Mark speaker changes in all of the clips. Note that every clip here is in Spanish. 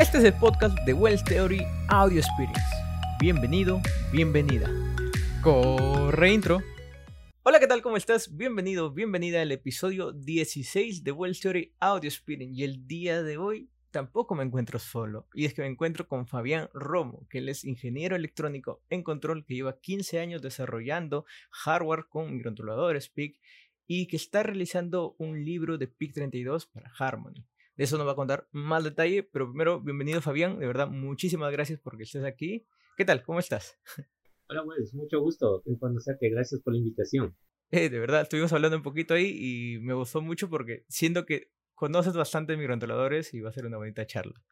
Speaker 1: Este es el podcast de Wells Theory Audio Experience. Bienvenido, bienvenida. Corre intro. Hola, ¿qué tal? ¿Cómo estás? Bienvenido, bienvenida al episodio 16 de Wells Theory Audio Experience. Y el día de hoy tampoco me encuentro solo. Y es que me encuentro con Fabián Romo, que él es ingeniero electrónico en control, que lleva 15 años desarrollando hardware con microcontroladores PIC y que está realizando un libro de PIC32 para Harmony. De eso nos va a contar más detalle, pero primero, bienvenido Fabián, de verdad, muchísimas gracias porque estés aquí. ¿Qué tal? ¿Cómo estás?
Speaker 2: Hola, es mucho gusto en conocerte, gracias por la invitación.
Speaker 1: Eh, de verdad, estuvimos hablando un poquito ahí y me gustó mucho porque siento que conoces bastante microcontroladores y va a ser una bonita charla.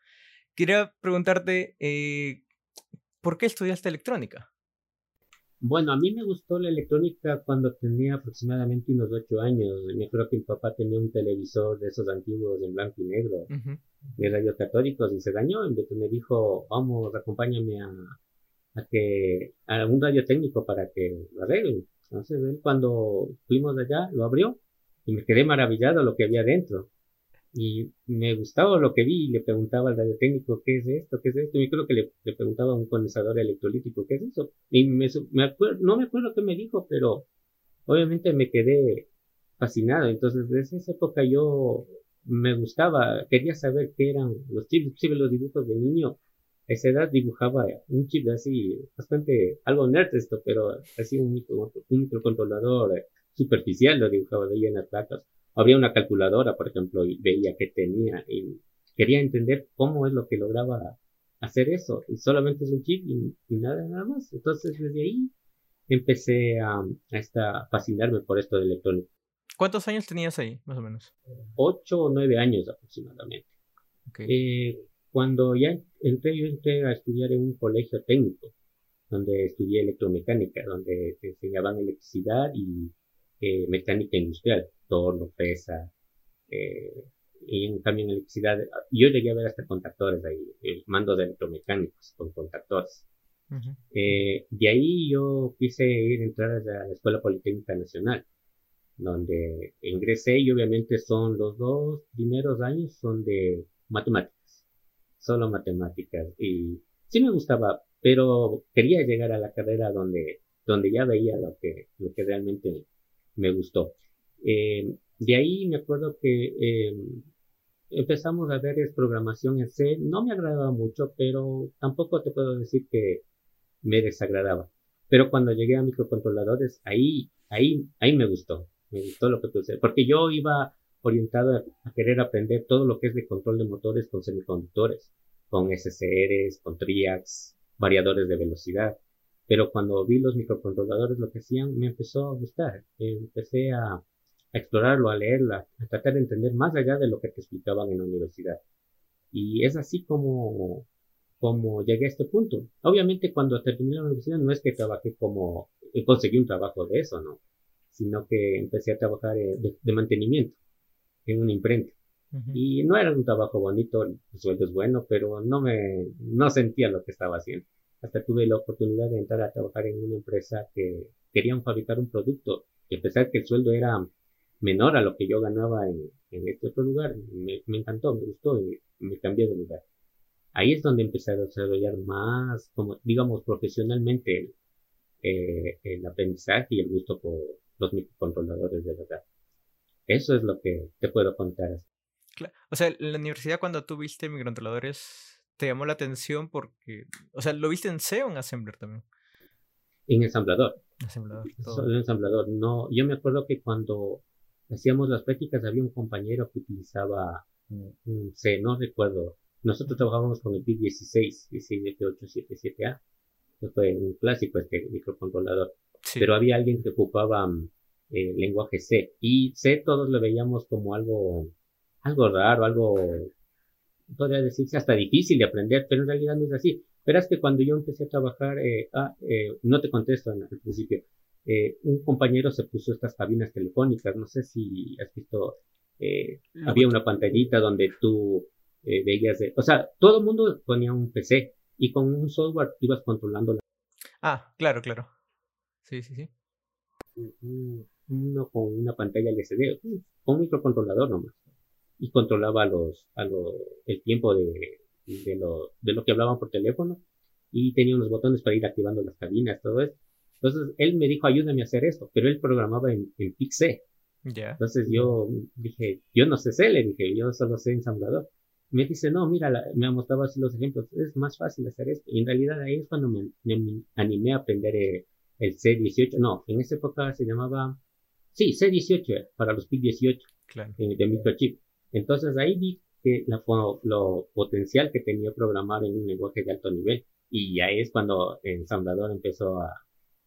Speaker 1: Quería preguntarte, eh, ¿por qué estudiaste electrónica?
Speaker 2: Bueno, a mí me gustó la electrónica cuando tenía aproximadamente unos ocho años. Me acuerdo que mi papá tenía un televisor de esos antiguos en blanco y negro, de radios católicos, y se dañó. Entonces me dijo, vamos, acompáñame a, a, que, a un radio técnico para que lo arreglen. Entonces él cuando fuimos allá lo abrió y me quedé maravillado lo que había dentro y me gustaba lo que vi y le preguntaba al radiotécnico qué es esto, qué es esto. Y creo que le, preguntaba a un condensador electrolítico qué es eso. Y me, no me acuerdo qué me dijo, pero obviamente me quedé fascinado. Entonces, desde esa época yo me gustaba, quería saber qué eran los chips, inclusive los dibujos de niño. A esa edad dibujaba un chip así, bastante, algo nerd esto, pero así un, micro, un microcontrolador superficial lo dibujaba de ahí en las placas había una calculadora, por ejemplo, y veía que tenía y quería entender cómo es lo que lograba hacer eso. Y solamente es un chip y, nada, nada más. Entonces, desde ahí empecé a, a fascinarme por esto de electrónica.
Speaker 1: ¿Cuántos años tenías ahí, más o menos?
Speaker 2: Ocho o nueve años aproximadamente. Eh, cuando ya entré, yo entré a estudiar en un colegio técnico, donde estudié electromecánica, donde te enseñaban electricidad y eh, mecánica industrial, torno, pesa, eh, y en cambio en electricidad, yo llegué a ver hasta contactores ahí, el mando de electromecánicos con contactores. eh, de ahí yo quise ir a entrar a la Escuela Politécnica Nacional, donde ingresé y obviamente son los dos primeros años son de matemáticas, solo matemáticas. Y sí me gustaba, pero quería llegar a la carrera donde, donde ya veía lo que, lo que realmente me gustó. Eh, de ahí me acuerdo que eh, empezamos a ver programación en C. No me agradaba mucho, pero tampoco te puedo decir que me desagradaba. Pero cuando llegué a microcontroladores, ahí, ahí, ahí me gustó. Me gustó lo que puse. Porque yo iba orientado a, querer aprender todo lo que es de control de motores con semiconductores, con SCRs, con TRIACs, variadores de velocidad. Pero cuando vi los microcontroladores lo que hacían, me empezó a gustar. Empecé a, a explorarlo, a leerla, a tratar de entender más allá de lo que te explicaban en la universidad. Y es así como, como llegué a este punto. Obviamente cuando terminé la universidad no es que trabajé como, conseguí un trabajo de eso, ¿no? Sino que empecé a trabajar eh, de, mantenimiento en una imprenta. Y no era un trabajo bonito, el sueldo es bueno, pero no me, no sentía lo que estaba haciendo hasta tuve la oportunidad de entrar a trabajar en una empresa que querían fabricar un producto y a pesar que el sueldo era menor a lo que yo ganaba en, este otro lugar, me, encantó, me gustó y me cambié de lugar. Ahí es donde empecé a desarrollar más, como digamos, profesionalmente eh, el aprendizaje y el gusto por los microcontroladores de verdad. Eso es lo que te puedo contar.
Speaker 1: O sea, en la universidad cuando tuviste microcontroladores te llamó la atención porque, o sea, ¿lo viste en C o en Assembler también?
Speaker 2: En ensamblador. Ensamblador. En ensamblador. No, yo me acuerdo que cuando hacíamos las prácticas había un compañero que utilizaba un, C, no recuerdo. Nosotros trabajábamos con el PIC 16, 16877A. Que fue un clásico este microcontrolador. Pero había alguien que ocupaba el mm, lenguaje C. Y C todos lo veíamos como algo, algo raro, algo podría decirse hasta difícil de aprender, pero en realidad no es así. Verás que cuando yo empecé a trabajar, eh, ah, eh, no te contesto al principio, eh, un compañero se puso estas cabinas telefónicas, no sé si has visto, eh, había una pantallita donde tú eh, veías, de, o sea, todo el mundo ponía un PC y con un software ibas controlando la...
Speaker 1: Ah, claro, claro. Sí, sí, sí.
Speaker 2: Uno con una pantalla LCD, un microcontrolador nomás y controlaba los, a los, el tiempo de, de lo, de lo que hablaban por teléfono y tenía unos botones para ir activando las cabinas, todo eso. Entonces él me dijo, ayúdame a hacer esto, pero él programaba en, en PIC-C. Entonces yo dije, yo no sé C, le dije, yo solo sé ensamblador. Me dice, no, mira, me ha mostrado así los ejemplos, es más fácil hacer esto. Y en realidad ahí es cuando me, animé a aprender eh, el, C18. No, en esa época se llamaba, sí, C18 para los PIC-18 claro. Eh, de microchip. Entonces ahí vi que la, lo potencial que tenía programar en un lenguaje de alto nivel. Y ahí es cuando el ensamblador empezó a,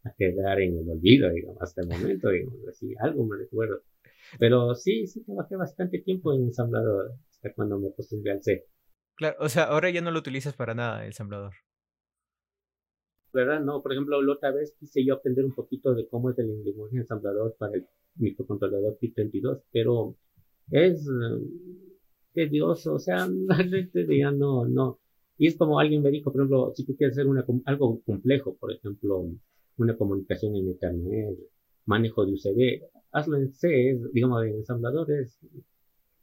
Speaker 2: a quedar en el olvido, digamos, hasta el momento, digamos, así, algo me recuerdo. Pero sí, sí trabajé bastante tiempo en ensamblador, hasta cuando me acostumbré al C.
Speaker 1: Claro, o sea, ahora ya no lo utilizas para nada el ensamblador.
Speaker 2: ¿Verdad? No, por ejemplo, la otra vez quise yo aprender un poquito de cómo es el lenguaje ensamblador para el microcontrolador PIC32, pero es eh, tedioso, o sea, realmente ya no, no. Y es como alguien me dijo, por ejemplo, si tú quieres hacer una, algo complejo, por ejemplo, una comunicación en Internet, manejo de UCB, hazlo en C, digamos, en ensambladores.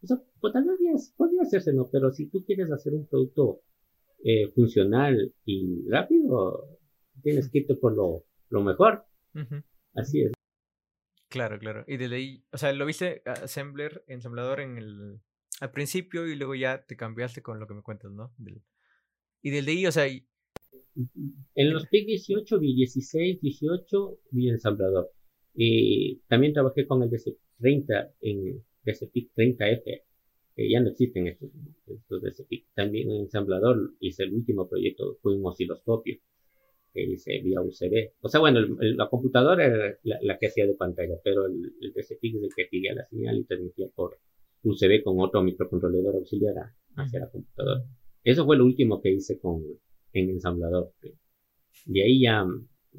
Speaker 2: Eso pues, vez podría hacerse, ¿no? Pero si tú quieres hacer un producto eh, funcional y rápido, tienes que irte por lo, lo mejor. Así es.
Speaker 1: Claro, claro. Y desde ahí, o sea, lo viste assembler, ensamblador en el al principio y luego ya te cambiaste con lo que me cuentas, ¿no? y desde ahí, o sea,
Speaker 2: en los PIC 18 vi 16, 18 vi ensamblador. Y también trabajé con el DC30 en DCPIC 30F. Que ya no existen estos, estos DCPIC. También en ensamblador hice el último proyecto, fue un osciloscopio que hice vía UCB. O sea, bueno, la computadora era la, que hacía de pantalla, pero el, el es el que pide la señal y transmitía por UCB con otro microcontrolador auxiliar hacia la computadora. Eso fue lo último que hice con, en ensamblador. De ahí ya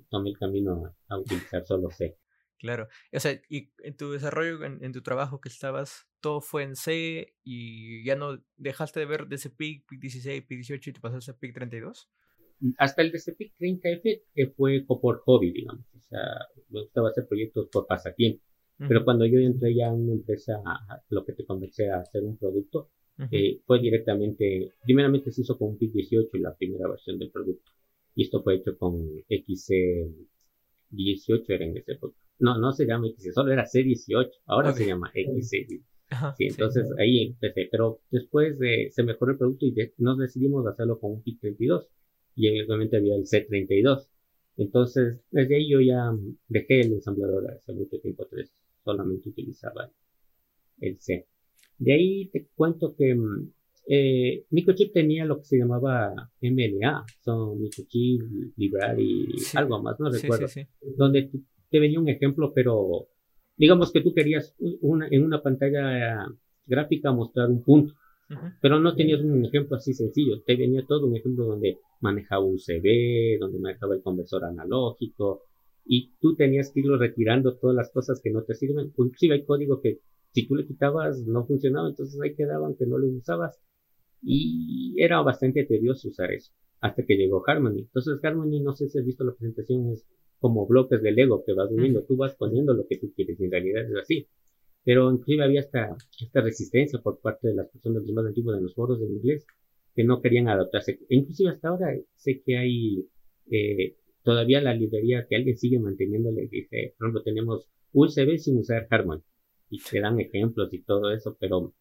Speaker 2: tomé el camino a, utilizar solo C.
Speaker 1: Claro. O sea, y en tu desarrollo, en, tu trabajo que estabas, todo fue en C y ya no dejaste de ver ese PIC, PIC 16, PIC 18 y te pasaste a PIC 32?
Speaker 2: Hasta el DCPIC 30F que fue por hobby, digamos. O sea, me gustaba hacer proyectos por pasatiempo. Pero cuando yo entré ya en una empresa, lo que te conversé a hacer un producto, eh, fue directamente, primeramente se hizo con un PIC 18 y la primera versión del producto. Y esto fue hecho con XC18 era en ese época. No, no se llama XC, solo era C18, ahora se llama XC. sí, entonces ahí empecé, pero después de, se mejoró el producto y nos decidimos hacerlo con un PIC 32 y obviamente había el C32. Entonces, desde ahí yo ya dejé el ensamblador hace mucho tiempo, tres, solamente utilizaba el C. De ahí te cuento que mm, eh, Microchip tenía lo que se llamaba MLA, son Microchip, Library, algo más, no recuerdo, donde te venía un ejemplo, pero digamos que tú querías una, en una pantalla gráfica mostrar un punto, pero no tenías un ejemplo así sencillo, te venía todo un ejemplo donde manejaba UCB, donde manejaba el conversor analógico, y tú tenías que irlo retirando todas las cosas que no te sirven, inclusive hay código que si tú le quitabas no funcionaba, entonces ahí quedaban que no lo usabas. Y era bastante tedioso usar eso, hasta que llegó Harmony. Entonces Harmony, no sé si has visto la presentación, es como bloques de Lego que vas uniendo, tú vas poniendo lo que tú quieres, en realidad es así. Pero inclusive había esta, esta resistencia por parte de las personas más antiguas de los foros en inglés que no querían adaptarse. E inclusive hasta ahora sé que hay eh, todavía la librería que alguien sigue manteniéndole, dice, por ejemplo, tenemos USB sin usar Harmony y te dan ejemplos y todo eso, pero,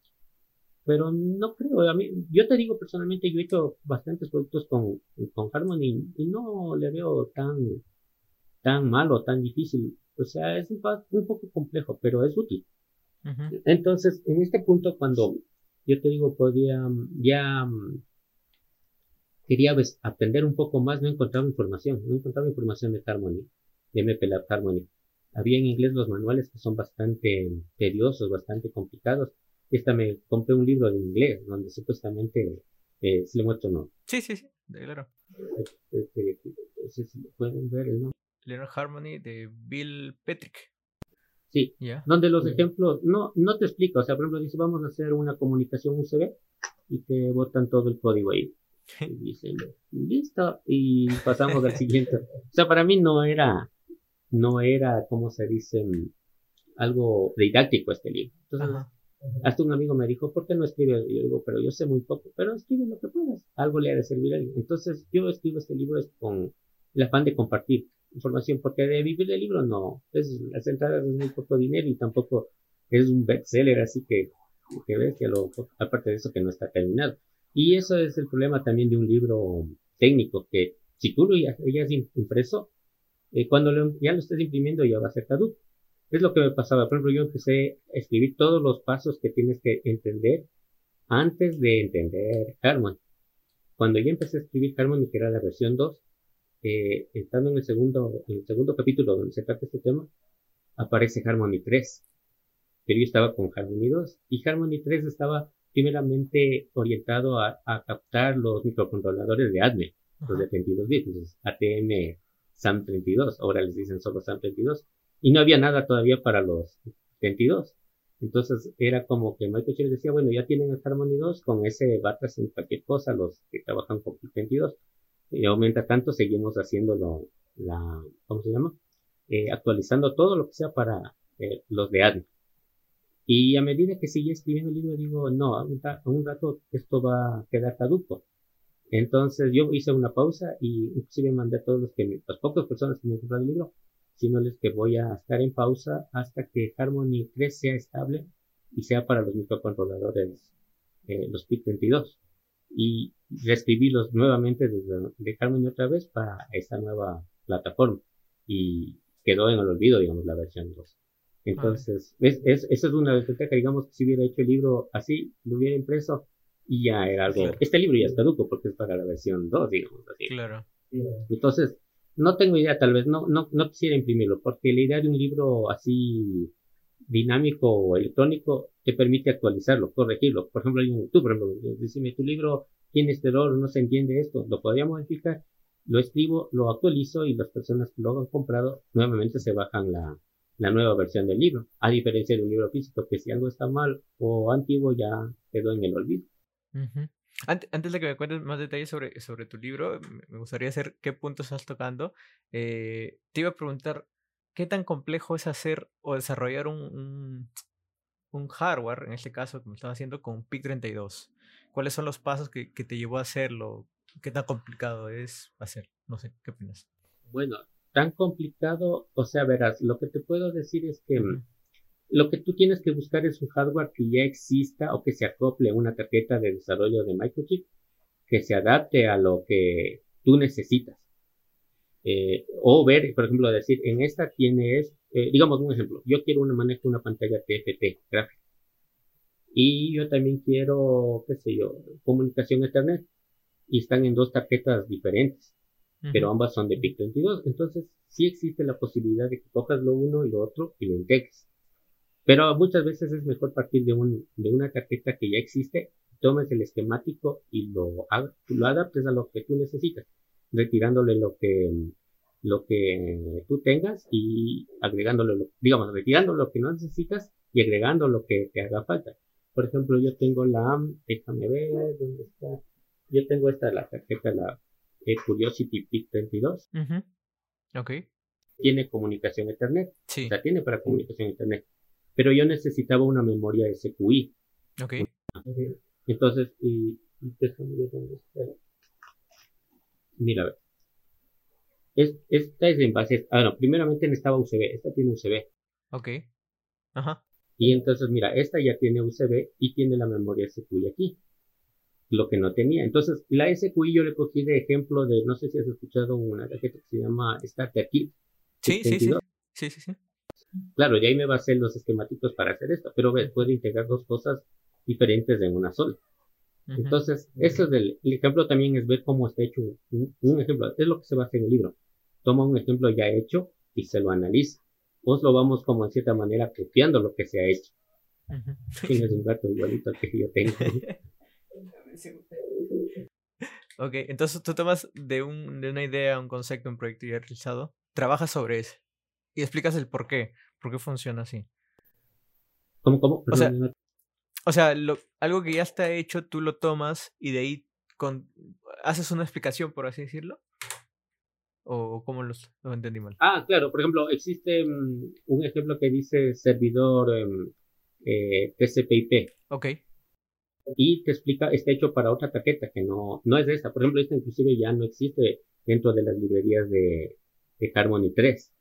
Speaker 2: pero no creo, a mí, yo te digo personalmente, yo he hecho bastantes productos con, con Harmony y no le veo tan, tan malo, tan difícil. O sea, es un, un poco complejo, pero es útil. Entonces, en este punto, cuando yo te digo, podía, ya quería aprender un poco más, no encontraba información, no encontraba información de Harmony, de MPLAB Harmony. Había en inglés los manuales que son bastante tediosos, bastante complicados. Esta me compré un libro de inglés donde supuestamente eh, se le muestro no.
Speaker 1: Sí, sí, sí, claro.
Speaker 2: Este, este, pueden ver el nombre.
Speaker 1: Learn Harmony de Bill Petrick.
Speaker 2: Sí, donde los ejemplos no, no te explica, o sea, por ejemplo, dice vamos a hacer una comunicación USB y te botan todo el código ahí. Y dicen, listo, y pasamos al siguiente. O sea, para mí no era no era, como se dice, algo didáctico este libro. Entonces, Hasta un amigo me dijo, ¿por qué no escribes? Y yo digo, pero yo sé muy poco, pero escribe lo que puedas, algo le ha de servir a alguien. Entonces yo escribo este libro es con el afán de compartir información, porque de vivir del libro no, es, las entradas es muy poco dinero y tampoco es un bestseller, así que, que ves que lo, aparte de eso que no está terminado. Y eso es el problema también de un libro técnico, que si tú lo ya, has impreso, eh, cuando ya lo estés imprimiendo ya va a ser caduco. Es lo que me pasaba. Por ejemplo, yo empecé a escribir todos los pasos que tienes que entender antes de entender Harmony. Cuando yo empecé a escribir Harmony, que era la versión 2, eh, estando en el segundo, en el segundo capítulo donde se trata este tema, aparece Harmony 3. Pero yo estaba con Harmony 2 y Harmony 3 estaba primeramente orientado a, captar los microcontroladores de ADME, los de 32 bits, ATM SAM32, ahora les dicen solo SAM32 y no había nada todavía para los 22. Entonces era como que Michael Chile decía, bueno, ya tienen el Harmony 2, con ese batas en cualquier cosa los que trabajan con 22. Y aumenta tanto, seguimos haciéndolo, la, ¿cómo se llama? Eh, actualizando todo lo que sea para eh, los de ADN. Y a medida que sigue escribiendo el libro, digo, no, a un, rato esto va a quedar caduco. Entonces yo hice una pausa y inclusive mandé a todos los que, las pocas personas que me compraron el libro, diciéndoles que voy a estar en pausa hasta que Harmony 3 sea estable y sea para los microcontroladores, eh, los PIC 22. Y reescribirlos nuevamente desde de Harmony otra vez para esta nueva plataforma. Y quedó en el olvido, digamos, la versión 2. Entonces, es, es, esa es una ventaja, digamos, que si hubiera hecho el libro así, lo hubiera impreso y ya era algo. Este libro ya es caduco porque es para la versión 2, digamos así.
Speaker 1: Claro.
Speaker 2: Entonces, no tengo idea, tal vez no, no, no quisiera imprimirlo, porque la idea de un libro así dinámico o electrónico te permite actualizarlo, corregirlo. Por ejemplo, tú, por ejemplo, decime, tu libro tiene este error, no se entiende esto, lo podría modificar, lo escribo, lo actualizo y las personas que lo han comprado nuevamente se bajan la, la nueva versión del libro, a diferencia de un libro físico que si algo está mal o antiguo ya quedó en el olvido.
Speaker 1: Antes de que me cuentes más detalles sobre, sobre tu libro, me gustaría saber qué puntos estás tocando. Eh, te iba a preguntar, ¿qué tan complejo es hacer o desarrollar un, un, hardware, en este caso me estás haciendo con PIC32? ¿Cuáles son los pasos que, que, te llevó a hacerlo? ¿Qué tan complicado es hacer? No sé, ¿qué opinas?
Speaker 2: Bueno, tan complicado, o sea, verás, lo que te puedo decir es que lo que tú tienes que buscar es un hardware que ya exista o que se acople a una tarjeta de desarrollo de microchip que se adapte a lo que tú necesitas. Eh, o ver, por ejemplo, decir, en esta tienes, eh, digamos un ejemplo, yo quiero una manejo una pantalla TFT gráfica. Y yo también quiero, qué sé yo, comunicación Ethernet. Y están en dos tarjetas diferentes, pero ambas son de PIC32. Entonces, sí existe la posibilidad de que cojas lo uno y lo otro y lo integres. Pero muchas veces es mejor partir de, un, de una tarjeta que ya existe, tomes el esquemático y lo, lo adaptes a lo que tú necesitas, retirándole lo que, lo que tú tengas y agregándole, lo, digamos, retirando lo que no necesitas y agregando lo que te haga falta. Por ejemplo, yo tengo la, déjame ver, ¿dónde está? Yo tengo esta, la tarjeta, la eh, Curiosity PIC 32.
Speaker 1: Ok.
Speaker 2: Tiene comunicación Ethernet. Sí. O sea, tiene para comunicación Ethernet pero yo necesitaba una memoria SQI.
Speaker 1: Ok.
Speaker 2: Entonces, y, déjame ver dónde está. Mira, es, esta es en base, ah, no, primeramente necesitaba USB, esta tiene USB.
Speaker 1: Ok. Ajá.
Speaker 2: Y entonces, mira, esta ya tiene USB y tiene la memoria SQI aquí. Lo que no tenía. Entonces, la SQI yo le cogí de ejemplo de, no sé si has escuchado una tarjeta que se llama Starter Kit.
Speaker 1: Sí, sí, sí. Sí, sí, sí.
Speaker 2: Claro, ya ahí me va a hacer los esquemáticos para hacer esto, pero puede integrar dos cosas diferentes en una sola. Entonces, eso es el, ejemplo también es ver cómo está hecho un, ejemplo. Es lo que se va a hacer en el libro. Toma un ejemplo ya hecho y se lo analiza. Pues lo vamos como en cierta manera copiando lo que se ha hecho. Tienes un gato igualito al que yo tengo.
Speaker 1: ok, entonces tú tomas de, un, de una idea, un concepto, un proyecto ya realizado, trabajas sobre eso y explicas el por qué, por qué funciona así.
Speaker 2: ¿Cómo, cómo?
Speaker 1: o sea, o sea algo que ya está hecho, tú lo tomas y de ahí con, haces una explicación, por así decirlo. ¿O cómo los, lo entendí mal?
Speaker 2: Ah, claro, por ejemplo, existe mm, un ejemplo que dice servidor em, eh, TCP/IP.
Speaker 1: Ok.
Speaker 2: Y te explica, está hecho para otra tarjeta que no, no es de esta. Por ejemplo, esta inclusive ya no existe dentro de las librerías de, de Harmony 3.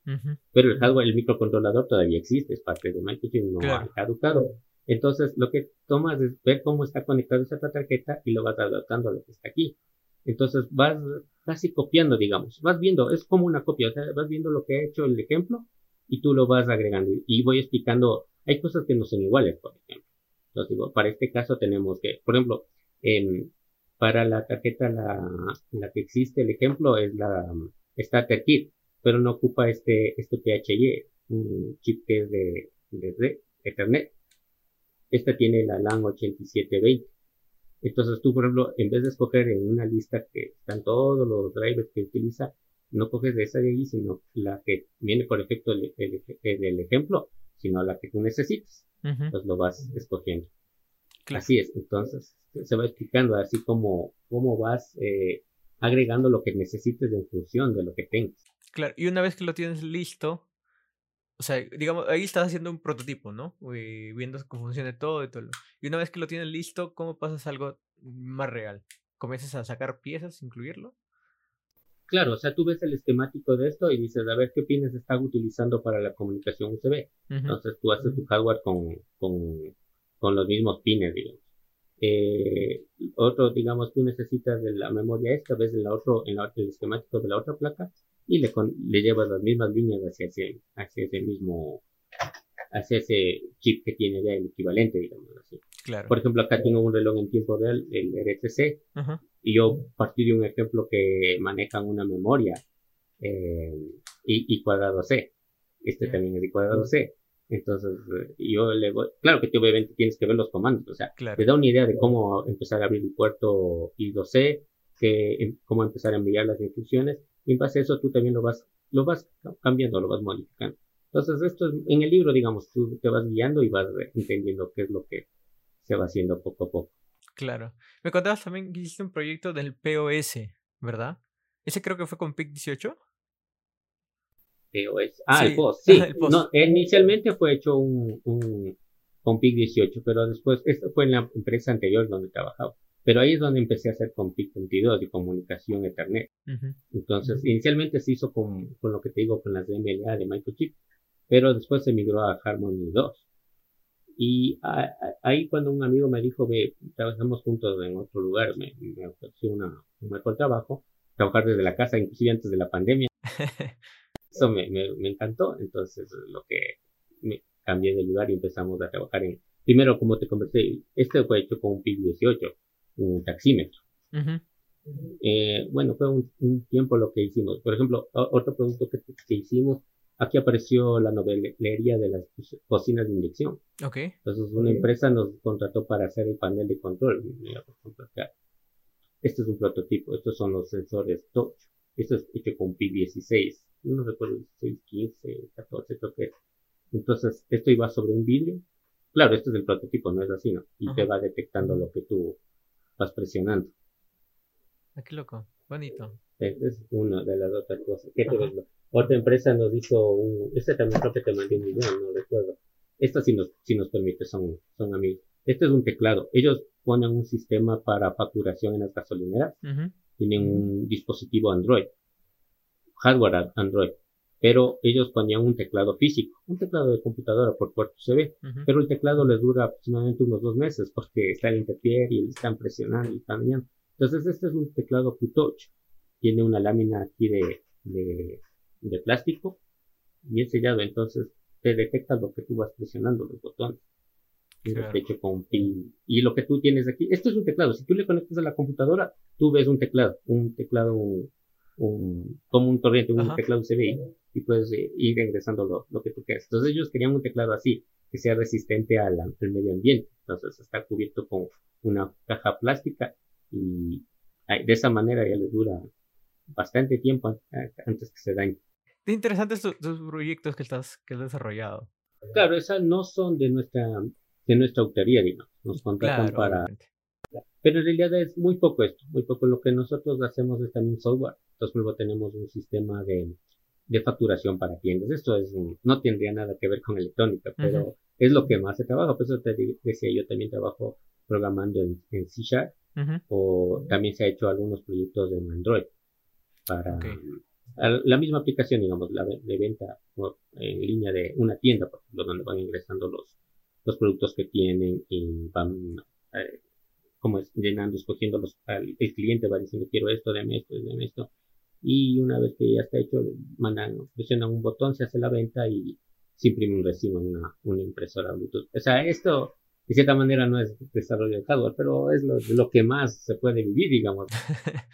Speaker 2: Pero el hardware, el microcontrolador todavía existe, es parte de Microchip, no ha caducado. Entonces, lo que tomas es ver cómo está conectada esa tarjeta y lo vas adaptando a lo que está aquí. Entonces, vas casi copiando, digamos. Vas viendo, es como una copia, o sea, vas viendo lo que ha hecho el ejemplo y tú lo vas agregando. Y voy explicando, hay cosas que no son iguales, por ejemplo. Entonces, digo, para este caso tenemos que, por ejemplo, para la tarjeta, la, la que existe, el ejemplo es la Starter Kit pero no ocupa este, este PHY, un chip que es de, de, Ethernet. Esta tiene la LAN 8720. Entonces tú, por ejemplo, en vez de escoger en una lista que están todos los drivers que utiliza, no coges de esa de ahí, sino la que viene por efecto del, ejemplo, sino la que tú necesitas. Entonces lo vas escogiendo. Así es. Entonces se va explicando así como cómo vas eh, agregando lo que necesites en función de lo que tengas.
Speaker 1: Claro, y una vez que lo tienes listo, o sea, digamos, ahí estás haciendo un prototipo, ¿no? viendo cómo funciona todo y todo. Y una vez que lo tienes listo, ¿cómo pasas a algo más real? ¿Comienzas a sacar piezas, incluirlo?
Speaker 2: Claro, o sea, tú ves el esquemático de esto y dices, a ver qué pines está utilizando para la comunicación USB. Entonces tú haces tu hardware con, con, con los mismos pines, digamos. Eh, otro, digamos, tú necesitas de la memoria esta, ves en, la otro, en el esquemático de la otra placa, y le, le llevas las mismas líneas hacia ese, hacia ese mismo, hacia ese chip que tiene ya el equivalente, digamos así. Claro. Por ejemplo, acá tengo un reloj en tiempo real, el RTC, y yo partí de un ejemplo que manejan una memoria eh, y, cuadrado C. Este también es de cuadrado C. Entonces, yo le voy, claro que obviamente tienes que ver los comandos, o sea, te da una idea de cómo empezar a abrir el puerto I2C, que, cómo empezar a enviar las instrucciones, y en base a eso tú también lo vas, lo vas cambiando, lo vas modificando. Entonces, esto es, en el libro, digamos, tú te vas guiando y vas entendiendo qué es lo que se va haciendo poco a poco.
Speaker 1: Claro. Me contabas también que hiciste un proyecto del POS, ¿verdad? Ese creo que fue con PIC 18.
Speaker 2: POS. Ah, el POS, sí. No, inicialmente fue hecho un, un con PIC 18, pero después, esto fue en la empresa anterior donde trabajaba. Pero ahí es donde empecé a hacer con PIC 22 y comunicación Ethernet. Entonces, inicialmente se hizo con, con, lo que te digo, con las DMLA de Microchip, pero después se migró a Harmony 2. Y ahí cuando un amigo me dijo, ve, trabajamos juntos en otro lugar, me, me ofreció una, un mejor trabajo, trabajar desde la casa, inclusive antes de la pandemia. Eso me, me, me encantó, entonces lo que me cambié de lugar y empezamos a trabajar en, primero como te conversé, este fue hecho con un PIC 18, un taxímetro. eh, bueno, fue un, tiempo lo que hicimos. Por ejemplo, otro producto que, que, hicimos, aquí apareció la novelería de las cocinas de inyección.
Speaker 1: Okay.
Speaker 2: Entonces, una empresa nos contrató para hacer el panel de control. Mira, por ejemplo, acá. Este es un prototipo. Estos son los sensores touch. Esto es hecho con P16. No recuerdo, 16, 15, 14, creo que es. Entonces, esto iba sobre un vidrio. Claro, este es el prototipo, no es así, ¿no? Y te va detectando lo que tú vas presionando.
Speaker 1: Ah, qué loco, bonito.
Speaker 2: Es una de las otras cosas. ¿Qué te Otra empresa nos hizo un, este también creo que te mandé un video, no recuerdo. Esta sí nos, si nos permite, son, son amigos. Este es un teclado. Ellos ponen un sistema para facturación en las gasolineras. Tienen un dispositivo Android. Hardware Android. Pero ellos ponían un teclado físico, un teclado de computadora por puerto USB, pero el teclado les dura aproximadamente unos dos meses porque está el interpier y están presionando y cambiando. Entonces este es un teclado Q-Touch. Tiene una lámina aquí de, de, de plástico y es sellado. Entonces te detecta lo que tú vas presionando, los botones. Hecho con pin. Y lo que tú tienes aquí, esto es un teclado. Si tú le conectas a la computadora, tú ves un teclado, un teclado un, como un torrente, un teclado USB y puedes eh, ir ingresando lo, lo, que tú quieras. Entonces ellos querían un teclado así, que sea resistente al, al medio ambiente. Entonces está cubierto con una caja plástica y de esa manera ya le dura bastante tiempo antes que se dañe.
Speaker 1: Qué interesantes tus, proyectos que estás que has desarrollado.
Speaker 2: Claro, esas no son de nuestra de nuestra autoría, digamos. Nos contratan para pero en realidad es muy poco esto, muy poco. Lo que nosotros hacemos es también software. Entonces luego tenemos un sistema de, de facturación para tiendas. Esto es no tendría nada que ver con electrónica, pero es lo que más se trabaja. Por eso te decía, yo también trabajo programando en, C Sharp o también se ha hecho algunos proyectos en Android para la misma aplicación, digamos, la de venta en línea de una tienda, por ejemplo, donde van ingresando los, los productos que tienen y van eh, como es, llenando, escogiendo los, el cliente va diciendo quiero esto, deme esto, deme esto. Y una vez que ya está hecho, mandan, presionan un botón, se hace la venta y se imprime un recibo en una, una impresora Bluetooth. O sea, esto de cierta manera no es desarrollo de hardware, pero es lo, lo que más se puede vivir, digamos.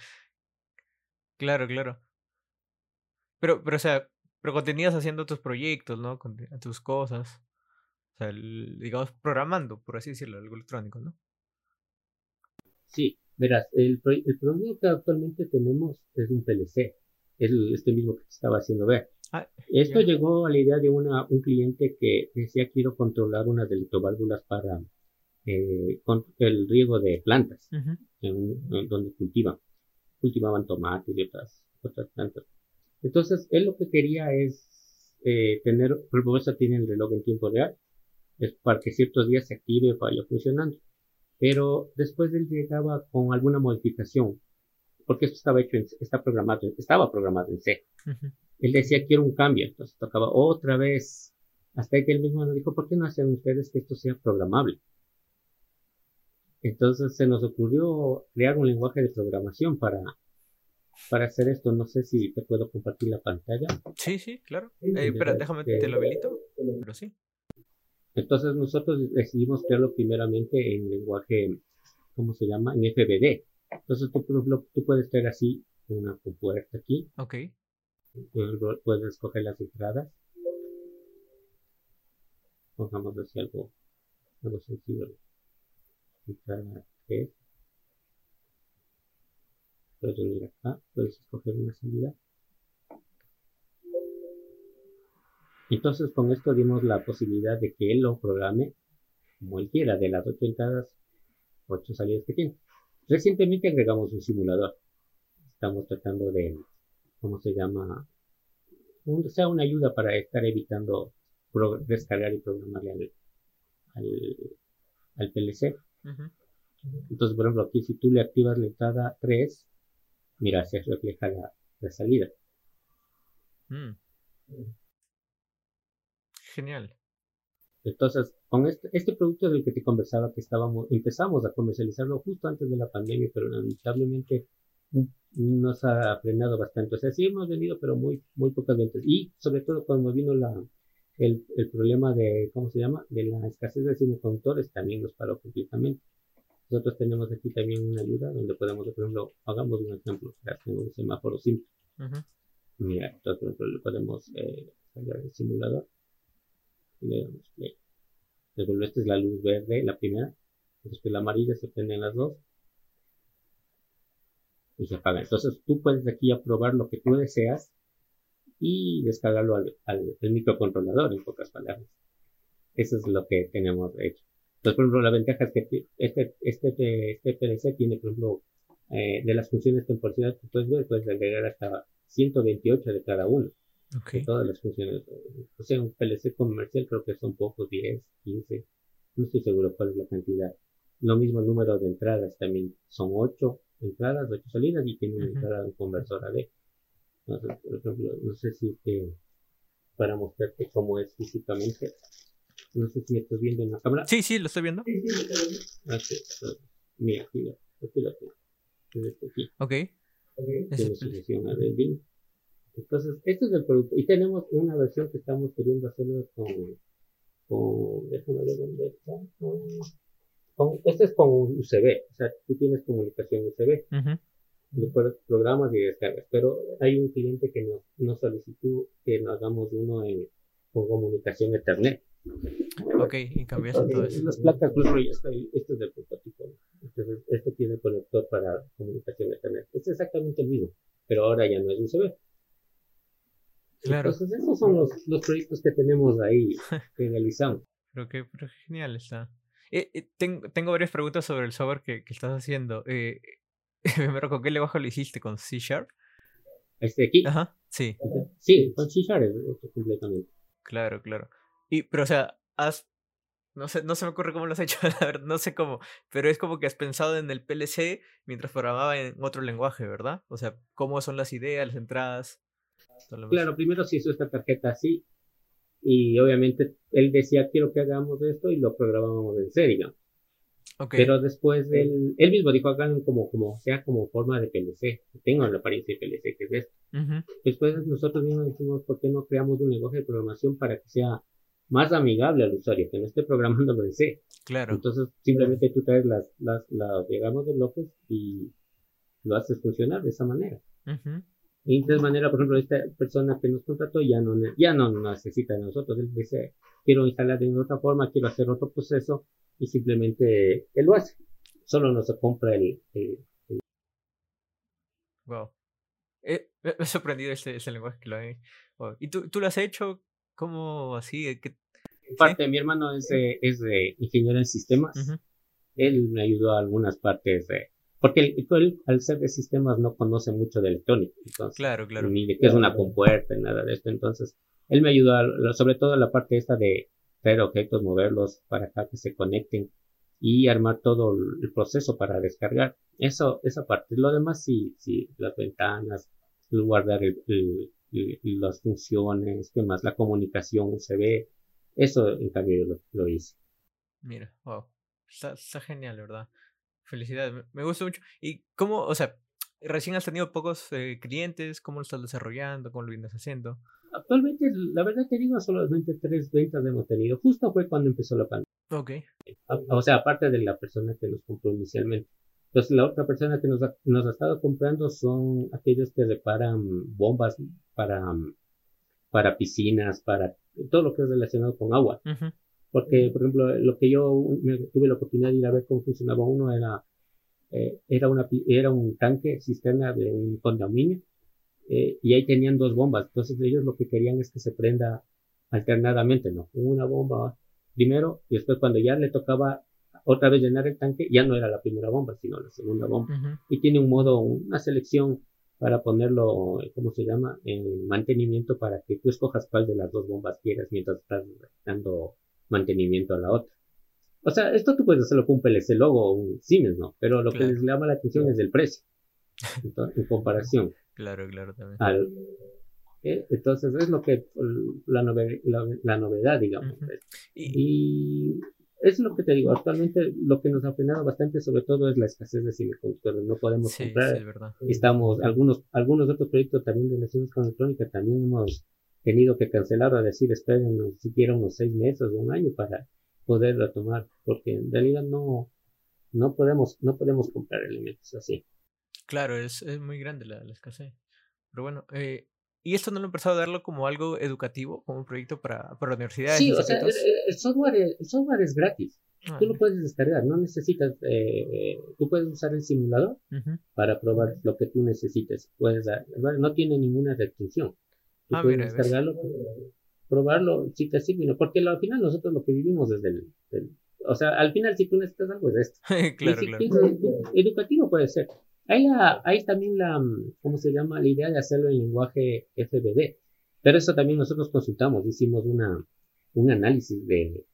Speaker 1: claro, claro. Pero, pero, o sea, pero continuas haciendo tus proyectos, ¿no? Con tus cosas. O sea, digamos, programando, por así decirlo, algo electrónico, ¿no?
Speaker 2: Sí, verás, el, el producto que actualmente tenemos es un PLC. Es este mismo que te estaba haciendo ver. Ah, Esto llegó a la idea de una, un cliente que decía quiero controlar unas delitoválvulas para eh, el riego de plantas en, donde cultivan. Cultivaban tomates y otras, otras plantas. Entonces, él lo que quería es eh, tener, por tiene el reloj en tiempo real, es para que ciertos días se active y vaya funcionando. Pero después él llegaba con alguna modificación, porque esto estaba hecho, en, está programado, estaba programado en C. Él decía, quiero un cambio, entonces tocaba otra vez, hasta que él mismo nos dijo, ¿por qué no hacen ustedes que esto sea programable? Entonces se nos ocurrió crear un lenguaje de programación para, para hacer esto. No sé si te puedo compartir la pantalla.
Speaker 1: Sí, sí, claro. Eh, espera, déjame, te lo habilito, pero sí.
Speaker 2: Entonces nosotros decidimos crearlo primeramente en lenguaje, ¿cómo se llama? En FBD. Entonces tú, tú puedes crear así una compuerta aquí.
Speaker 1: Ok.
Speaker 2: Puedes escoger las entradas. Pongamos así algo, algo sencillo. Entrada 3. Puedes venir acá, puedes escoger una salida. Entonces con esto dimos la posibilidad de que él lo programe como él quiera, de las ocho entradas, ocho salidas que tiene. Recientemente agregamos un simulador. Estamos tratando de, ¿cómo se llama? Sea, una ayuda para estar evitando descargar y programarle al, al, PLC. Entonces, por ejemplo, aquí si tú le activas la entrada 3, mira, se refleja la, salida. Mm.
Speaker 1: Genial.
Speaker 2: Entonces, con este, este producto del que te conversaba, que estábamos, empezamos a comercializarlo justo antes de la pandemia, pero lamentablemente nos ha frenado bastante. O sea, sí hemos vendido, pero muy, muy pocas ventas. Y sobre todo cuando vino la, el, el problema de, ¿cómo se llama? De la escasez de semiconductores, también nos paró completamente. Nosotros tenemos aquí también una ayuda donde podemos, por ejemplo, hagamos un ejemplo, tengo un semáforo simple. Mira, entonces, por ejemplo, le podemos eh, el simulador le damos play. esta es la luz verde, la primera. Después la amarilla se prenden las dos. Y se apaga. Entonces tú puedes aquí aprobar lo que tú deseas y descargarlo al, al, microcontrolador, en pocas palabras. Eso es lo que tenemos hecho. Entonces, por ejemplo, la ventaja es que este, este, este PLC tiene, por ejemplo, eh, de las funciones temporales que puedes puedes agregar hasta 128 de cada uno. Todas las funciones. O sea, un PLC comercial creo que son pocos, 10, 15. No estoy seguro cuál es la cantidad. Lo mismo el número de entradas también. Son 8 entradas, 8 salidas y tiene una entrada un conversor AD. Entonces, por ejemplo, no sé si para mostrarte cómo es físicamente. No sé si me estás viendo en la cámara.
Speaker 1: Sí, sí, lo estoy viendo.
Speaker 2: Sí, sí, lo estoy viendo. mira, aquí, aquí lo tengo. Este aquí.
Speaker 1: Ok.
Speaker 2: okay. Tiene AD entonces, este es el producto. Y tenemos una versión que estamos queriendo hacerlo con, con déjame ver dónde está. Con, este es con USB, o sea, tú tienes comunicación USB. Lo programas y descargas. Pero hay un cliente que nos, nos solicitó que nos hagamos uno en, con comunicación Ethernet.
Speaker 1: Ok, y cambias todo eso.
Speaker 2: Las placas está ahí. Este es el prototipo. Entonces, este tiene conector para comunicación Ethernet. Es exactamente el mismo, pero ahora ya no es USB.
Speaker 1: Claro.
Speaker 2: Entonces, esos son los, los proyectos que tenemos ahí que realizamos.
Speaker 1: Pero qué pero genial está. Eh, eh, tengo, tengo varias preguntas sobre el software que, que estás haciendo. Eh, ¿con qué lenguaje lo hiciste? ¿Con C Sharp?
Speaker 2: ¿Este aquí?
Speaker 1: Ajá, sí.
Speaker 2: Sí, con C Sharp completamente.
Speaker 1: Claro, claro. Y, pero, o sea, ¿has no sé, no se me ocurre cómo lo has hecho, la verdad, no sé cómo, pero es como que has pensado en el PLC mientras programaba en otro lenguaje, ¿verdad? O sea, cómo son las ideas, las entradas.
Speaker 2: Claro, primero se hizo esta tarjeta así y obviamente él decía quiero que hagamos esto y lo programábamos en serio. Pero después él, él mismo dijo hagan como, como, sea como forma de PLC, tengo la apariencia de PLC que es esto. Después nosotros mismos decimos por qué no creamos un lenguaje de programación para que sea más amigable al usuario, que no esté programando en C. Claro. Entonces, simplemente tú traes las, las, las digamos, de bloques y lo haces funcionar de esa manera. Y de esa manera, por ejemplo, esta persona que nos contrató ya no, ya no necesita de nosotros. Él dice, quiero instalar de otra forma, quiero hacer otro proceso y simplemente él lo hace. Solo no se compra el...
Speaker 1: Wow. Eh, me ha sorprendido ese, ese lenguaje que lo hay. ¿Y tú, tú lo has hecho? ¿Cómo así? ¿Qué,
Speaker 2: parte, mi hermano es de, es de ingeniero en sistemas. Él me ayudó a algunas partes de, porque él, al ser de sistemas no conoce mucho de electrónica, entonces,
Speaker 1: claro, claro.
Speaker 2: ni de qué es una compuerta, nada de esto, entonces, él me ayudó a, sobre todo la parte esta de traer objetos, moverlos para acá que se conecten y armar todo el proceso para descargar. Eso, esa parte. Lo demás sí, sí, las ventanas, guardar el, las funciones, qué más, la comunicación se ve. Eso en cambio yo lo, hice.
Speaker 1: Mira, wow. Está, genial, ¿verdad? Felicidades, me, gusta mucho. ¿Y cómo, o sea, recién has tenido pocos eh, clientes? ¿Cómo lo estás desarrollando? ¿Cómo lo vienes haciendo?
Speaker 2: Actualmente, la verdad que digo, solamente tres ventas hemos tenido. Justo fue cuando empezó la pandemia.
Speaker 1: Ok.
Speaker 2: O sea, aparte de la persona que nos compró inicialmente. Entonces, la otra persona que nos ha, nos ha estado comprando son aquellos que reparan bombas para, para piscinas, para todo lo que es relacionado con agua. Porque, por ejemplo, lo que yo tuve la oportunidad de ir a ver cómo funcionaba uno era, eh, era, una, era un tanque cisterna de un condominio eh, y ahí tenían dos bombas. Entonces ellos lo que querían es que se prenda alternadamente, ¿no? Una bomba primero y después cuando ya le tocaba otra vez llenar el tanque, ya no era la primera bomba, sino la segunda bomba. Y tiene un modo, una selección para ponerlo, ¿cómo se llama? En mantenimiento para que tú escojas cuál de las dos bombas quieras mientras estás dando mantenimiento a la otra. O sea, esto tú puedes hacerlo con un PLC Logo o un Siemens, ¿no? Pero lo que les llama la atención es el precio. en comparación.
Speaker 1: Claro, claro, también.
Speaker 2: ¿eh? Entonces es lo que la, la, novedad, digamos. y es lo que te digo, actualmente lo que nos ha frenado bastante sobre todo es la escasez de semiconductores, no podemos comprar. Estamos, algunos, algunos otros proyectos también de relaciones con electrónica también hemos tenido que cancelar o decir esperen siquiera unos seis meses o un año para poder retomar, porque en realidad no, no podemos, no podemos comprar elementos así.
Speaker 1: Claro, es, es muy grande la, la escasez. Pero bueno, eh, ¿Y esto no lo empezado a darlo como algo educativo, como un proyecto para, para universidades?
Speaker 2: Sí, o sea, el, software, el software es gratis. Ah, tú lo puedes descargar, no necesitas, eh, tú puedes usar el simulador para probar lo que tú necesites. Puedes no tiene ninguna restricción. Ah, descargarlo, probarlo, si te sirve, porque al final nosotros lo que vivimos desde el, o sea, al final si tú necesitas algo es esto.
Speaker 1: claro, claro.
Speaker 2: educativo puede ser. Hay, la, hay también la, ¿cómo se llama? La idea de hacerlo en lenguaje FBD. Pero eso también nosotros consultamos, hicimos una, un análisis de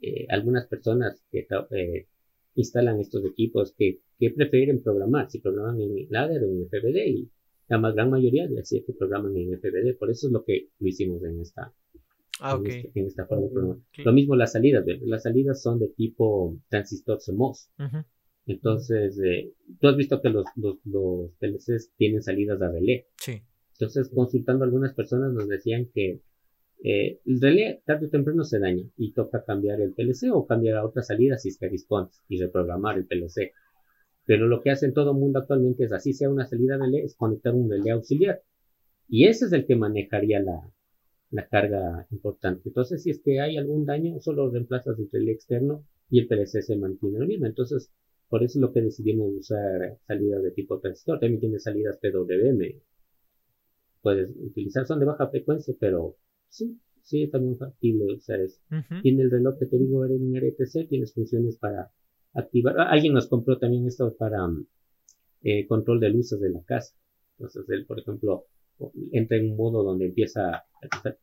Speaker 2: eh, algunas personas que eh, instalan estos equipos que, que, prefieren programar, si programan en ladder o en FBD y la más gran mayoría decía que programan en FBD, por eso es lo que lo hicimos en esta,
Speaker 1: ah,
Speaker 2: este, en, esta forma de programar. Lo mismo las salidas, las salidas son de tipo transistor CMOS. Entonces, eh, tú has visto que los, los, los PLCs tienen salidas de relé.
Speaker 1: Sí.
Speaker 2: Entonces, consultando a algunas personas nos decían que eh, el relé tarde o temprano se daña y toca cambiar el PLC o cambiar a otra salida si es que responde y reprogramar el PLC. Pero lo que hace todo el mundo actualmente es así sea una salida relé, es conectar un relé auxiliar. Y ese es el que manejaría la, la carga importante. Entonces, si es que hay algún daño, solo reemplazas el relé externo y el PLC se mantiene lo mismo. Entonces, por eso es lo que decidimos usar salidas de tipo transistor. También tiene salidas PWM. Puedes utilizar, son de baja frecuencia, pero sí, sí es también factible usar eso. Tiene el reloj que te digo en RTC, tienes funciones para activar. Ah, alguien nos compró también esto para eh, control de luces de la casa. Entonces, él, por ejemplo, entra en un modo donde empieza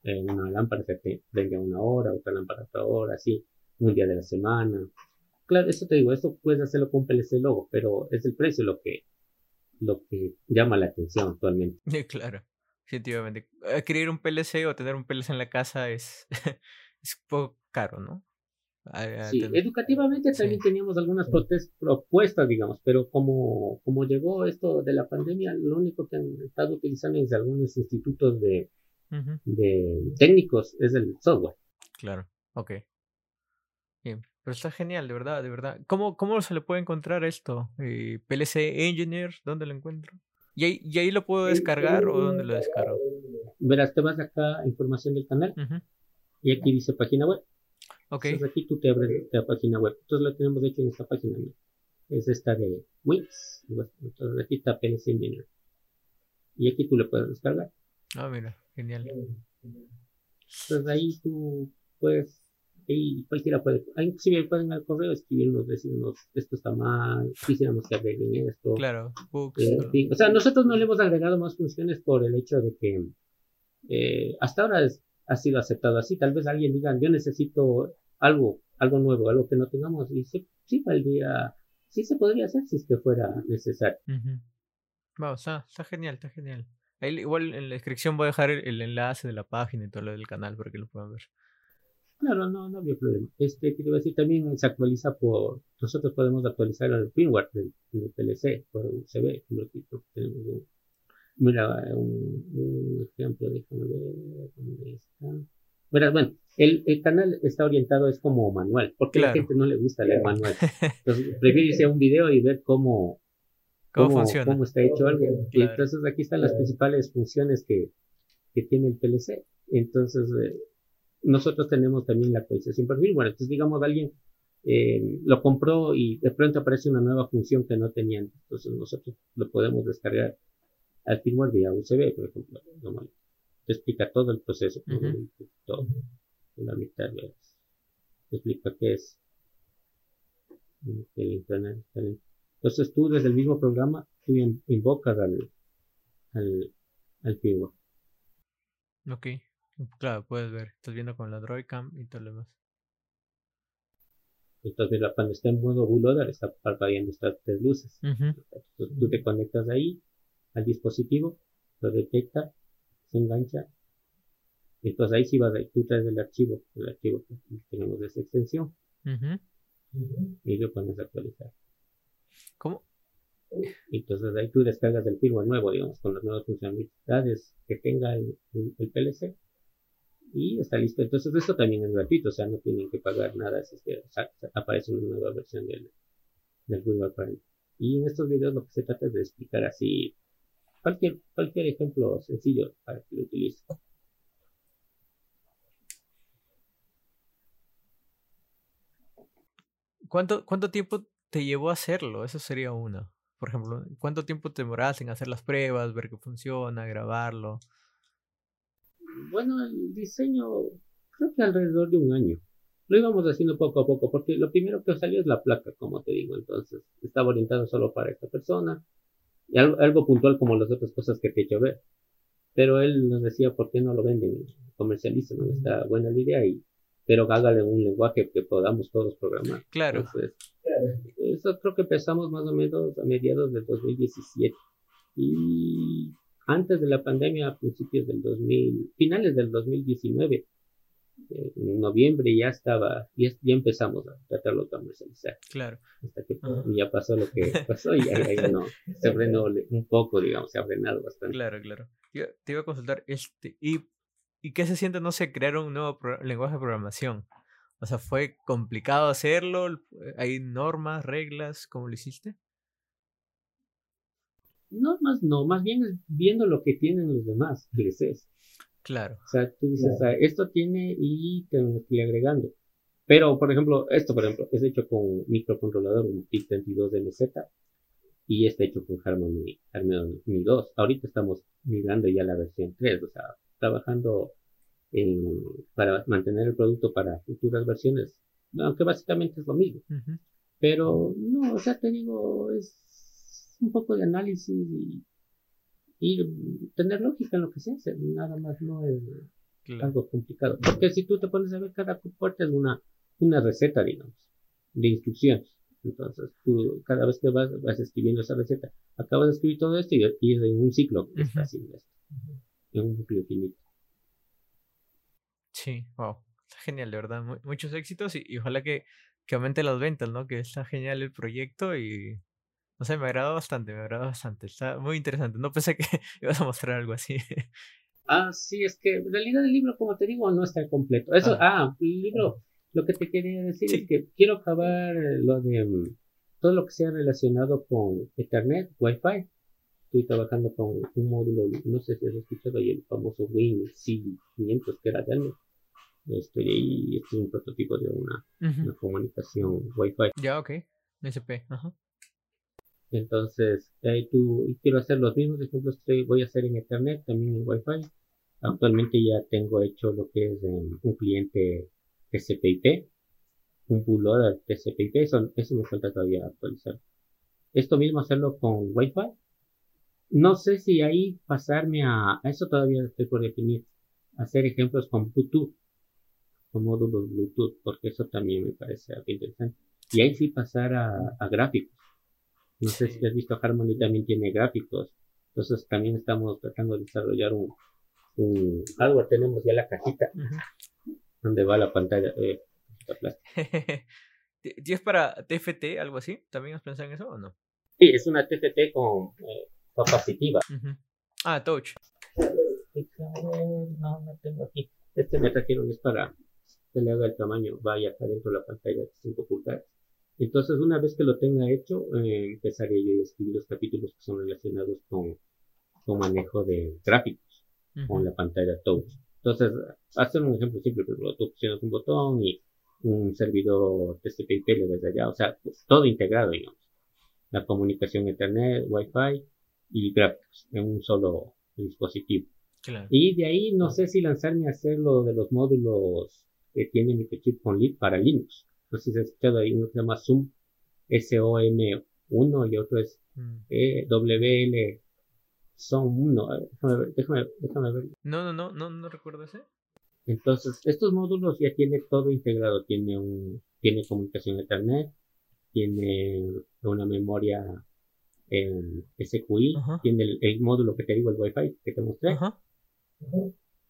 Speaker 2: una lámpara que venga una hora, otra lámpara otra hora, así un día de la semana. Claro, eso te digo, esto puedes hacerlo con PLC Logo, pero es el precio lo que, lo que llama la atención actualmente.
Speaker 1: claro, definitivamente. Adquirir un PLC o tener un PLC en la casa es, es poco caro, ¿no?
Speaker 2: Sí, educativamente también teníamos algunas propuestas, digamos, pero como, como llegó esto de la pandemia, lo único que han estado utilizando en algunos institutos de, de técnicos es el software.
Speaker 1: Claro, ok. Bien, pero está genial, de verdad, de verdad. ¿Cómo, cómo se le puede encontrar esto? Eh, PLC Engineer, ¿dónde lo encuentro? ¿Y ahí, ¿Y ahí, lo puedo descargar o dónde lo descargo?
Speaker 2: Verás, te vas acá, información del canal, y aquí dice página web.
Speaker 1: Ok.
Speaker 2: Entonces aquí tú te abres la página web. Entonces lo tenemos hecho en esta página. Es esta de Wix. Entonces aquí está PLC Engineer. Y aquí tú le puedes descargar.
Speaker 1: Ah, mira, genial.
Speaker 2: Entonces ahí tú puedes y cualquiera puede, inclusive pueden al correo escribirnos, decirnos esto está mal, quisiéramos que agreguen esto.
Speaker 1: Claro,
Speaker 2: eh, o sea, nosotros no le hemos agregado más funciones por el hecho de que eh, hasta ahora ha sido aceptado así. Tal vez alguien diga, yo necesito algo, algo nuevo, algo que no tengamos, y sí, sí día sí se podría hacer si es que fuera necesario.
Speaker 1: Vamos, está, está genial, está genial. igual en la descripción voy a dejar el, el, enlace de la página y todo lo del canal para que lo puedan ver.
Speaker 2: Claro, no, no había problema. Este, quiero decir, también se actualiza por, nosotros podemos actualizar el firmware del, PLC por USB, tenemos un, mira, un, ejemplo, déjame ver, ¿dónde está? Bueno, el, el, canal está orientado, es como manual, porque a la gente no le gusta leer manual. Entonces, prefiere irse a un video y ver cómo,
Speaker 1: cómo, funciona.
Speaker 2: cómo está hecho algo. entonces, aquí están las principales funciones que, que tiene el PLC. Entonces, eh, nosotros tenemos también la actualización por firmware. Entonces, digamos, alguien eh, lo compró y de pronto aparece una nueva función que no tenían. Entonces, nosotros lo podemos descargar al firmware vía USB, por ejemplo. Te explica todo el proceso, todo, la mitad. Te explica qué es el internet. Entonces, tú desde el mismo programa, tú invocas al, al, al firmware.
Speaker 1: Ok. Claro, puedes ver. Estás viendo con la Droidcam y todo lo demás.
Speaker 2: Entonces, cuando está en modo bootloader, está parpadeando estas tres luces. tú te conectas ahí al dispositivo, lo detecta, se engancha. Entonces ahí sí vas, tú traes el archivo, el archivo que tenemos de esa extensión. Y lo pones a actualizar.
Speaker 1: ¿Cómo?
Speaker 2: Entonces ahí tú descargas el firmware nuevo, digamos, con las nuevas funcionalidades que tenga el PLC y está listo. Entonces esto también es gratuito, o sea, no tienen que pagar nada si es que aparece una nueva versión del, del Google Y en estos videos lo que se trata es de explicar así cualquier, cualquier ejemplo sencillo para que lo utilice.
Speaker 1: ¿Cuánto, ¿Cuánto tiempo te llevó a hacerlo? Eso sería uno. Por ejemplo, ¿cuánto tiempo te demoraste en hacer las pruebas, ver que funciona, grabarlo?
Speaker 2: bueno, el diseño creo que alrededor de un año. Lo íbamos haciendo poco a poco, porque lo primero que salió es la placa, como te digo, entonces estaba orientado solo para esta persona, y algo, puntual como las otras cosas que te he hecho ver. Pero él nos decía, ¿por qué no lo venden? Comercialicen, ¿no? Está buena la idea, y, pero hágale un lenguaje que podamos todos programar.
Speaker 1: Claro.
Speaker 2: Entonces, eso creo que empezamos más o menos a mediados del 2017. Y antes de la pandemia, a principios del 2000, finales del 2019, en noviembre ya estaba, ya, ya empezamos a tratarlo de comercializar.
Speaker 1: Claro.
Speaker 2: Hasta que ya pasó lo que pasó y ahí, no, se frenó un poco, digamos, se ha frenado bastante.
Speaker 1: Claro, claro. te iba a consultar, este, ¿y, ¿y qué se siente, no sé, crear un nuevo lenguaje de programación? O sea, ¿fue complicado hacerlo? ¿Hay normas, reglas? ¿Cómo lo hiciste?
Speaker 2: No, más no, más bien es viendo lo que tienen los demás es
Speaker 1: Claro.
Speaker 2: O sea, tú dices, esto tiene y te estoy agregando. Pero, por ejemplo, esto, por ejemplo, es hecho con microcontrolador, un PIC32MZ, y está hecho con Harmony, Harmony 2. Ahorita estamos migrando ya la versión 3, o sea, trabajando en, para mantener el producto para futuras versiones, aunque básicamente es lo mismo. Pero, no, o sea, te digo, es un poco de análisis y, tener lógica en lo que se hace. Nada más no es algo complicado. Porque si tú te pones a ver cada puerta es una, una receta, digamos, de instrucciones. Entonces, tú cada vez que vas, vas escribiendo esa receta, acabas de escribir todo esto y, y es en un ciclo que está haciendo esto. En un ciclo infinito.
Speaker 1: Sí, wow. Está genial, de verdad. muchos éxitos y, ojalá que, que aumente las ventas, ¿no? Que está genial el proyecto y no sé, me agrada bastante, me agrada bastante. Está muy interesante. No pensé que ibas a mostrar algo así.
Speaker 2: Ah, sí, es que en realidad el libro, como te digo, no está completo. Eso, ah, ah el libro, lo que te quería decir es que quiero acabar lo de mm, todo lo que sea relacionado con Ethernet, Wi-Fi. Estoy trabajando con un módulo, no sé si has escuchado ahí el famoso Wing C500 que era de algo. Estoy ahí, este es un prototipo de una, una comunicación Wi-Fi.
Speaker 1: Ya, ok. SP, ajá.
Speaker 2: Entonces, tú, quiero hacer los mismos ejemplos que voy a hacer en Ethernet, también en Wi-Fi. Actualmente ya tengo hecho lo que es em, un cliente TCP/IP, un bootloader TCP/IP, eso, eso me falta todavía actualizar. Esto mismo hacerlo con Wi-Fi. No sé si ahí pasarme a, a eso todavía estoy por definir, hacer ejemplos con Bluetooth, con módulos Bluetooth, porque eso también me parece algo interesante. Y ahí sí pasar a, a gráficos. No sé si has visto, Harmony también tiene gráficos. Entonces también estamos tratando de desarrollar un, un hardware. Tenemos ya la cajita donde va la pantalla. Eh,
Speaker 1: ¿Y es para TFT, algo así? ¿También has pensado en eso o no?
Speaker 2: Sí, es una TFT con eh, capacitiva.
Speaker 1: Ah, touch.
Speaker 2: No, no tengo aquí. Este me trajeron es para que le haga el tamaño, vaya acá dentro de la pantalla de 5 pulgadas. Entonces, una vez que lo tenga hecho, eh, empezaré yo a escribir los capítulos que son relacionados con, con manejo de gráficos, con la pantalla touch. Entonces, hacer un ejemplo simple, pero tú presionas un botón y un servidor TCP/IP le ves allá, o sea, pues, todo integrado, digamos. La comunicación Internet, Wi-Fi y gráficos en un solo dispositivo. Y de ahí no sé si lanzarme a hacer lo de los módulos que tiene microchip con para Linux. No sé si has escuchado ahí uno se llama Zoom SOM1 y otro es mm. e WL son 1. Déjame ver, déjame, déjame ver.
Speaker 1: No, no, no, no, no recuerdo ese.
Speaker 2: Entonces, estos módulos ya tiene todo integrado. Tiene un, tiene comunicación Ethernet, tiene una memoria en SQI, tiene el, módulo que te digo, el Wi-Fi que te mostré.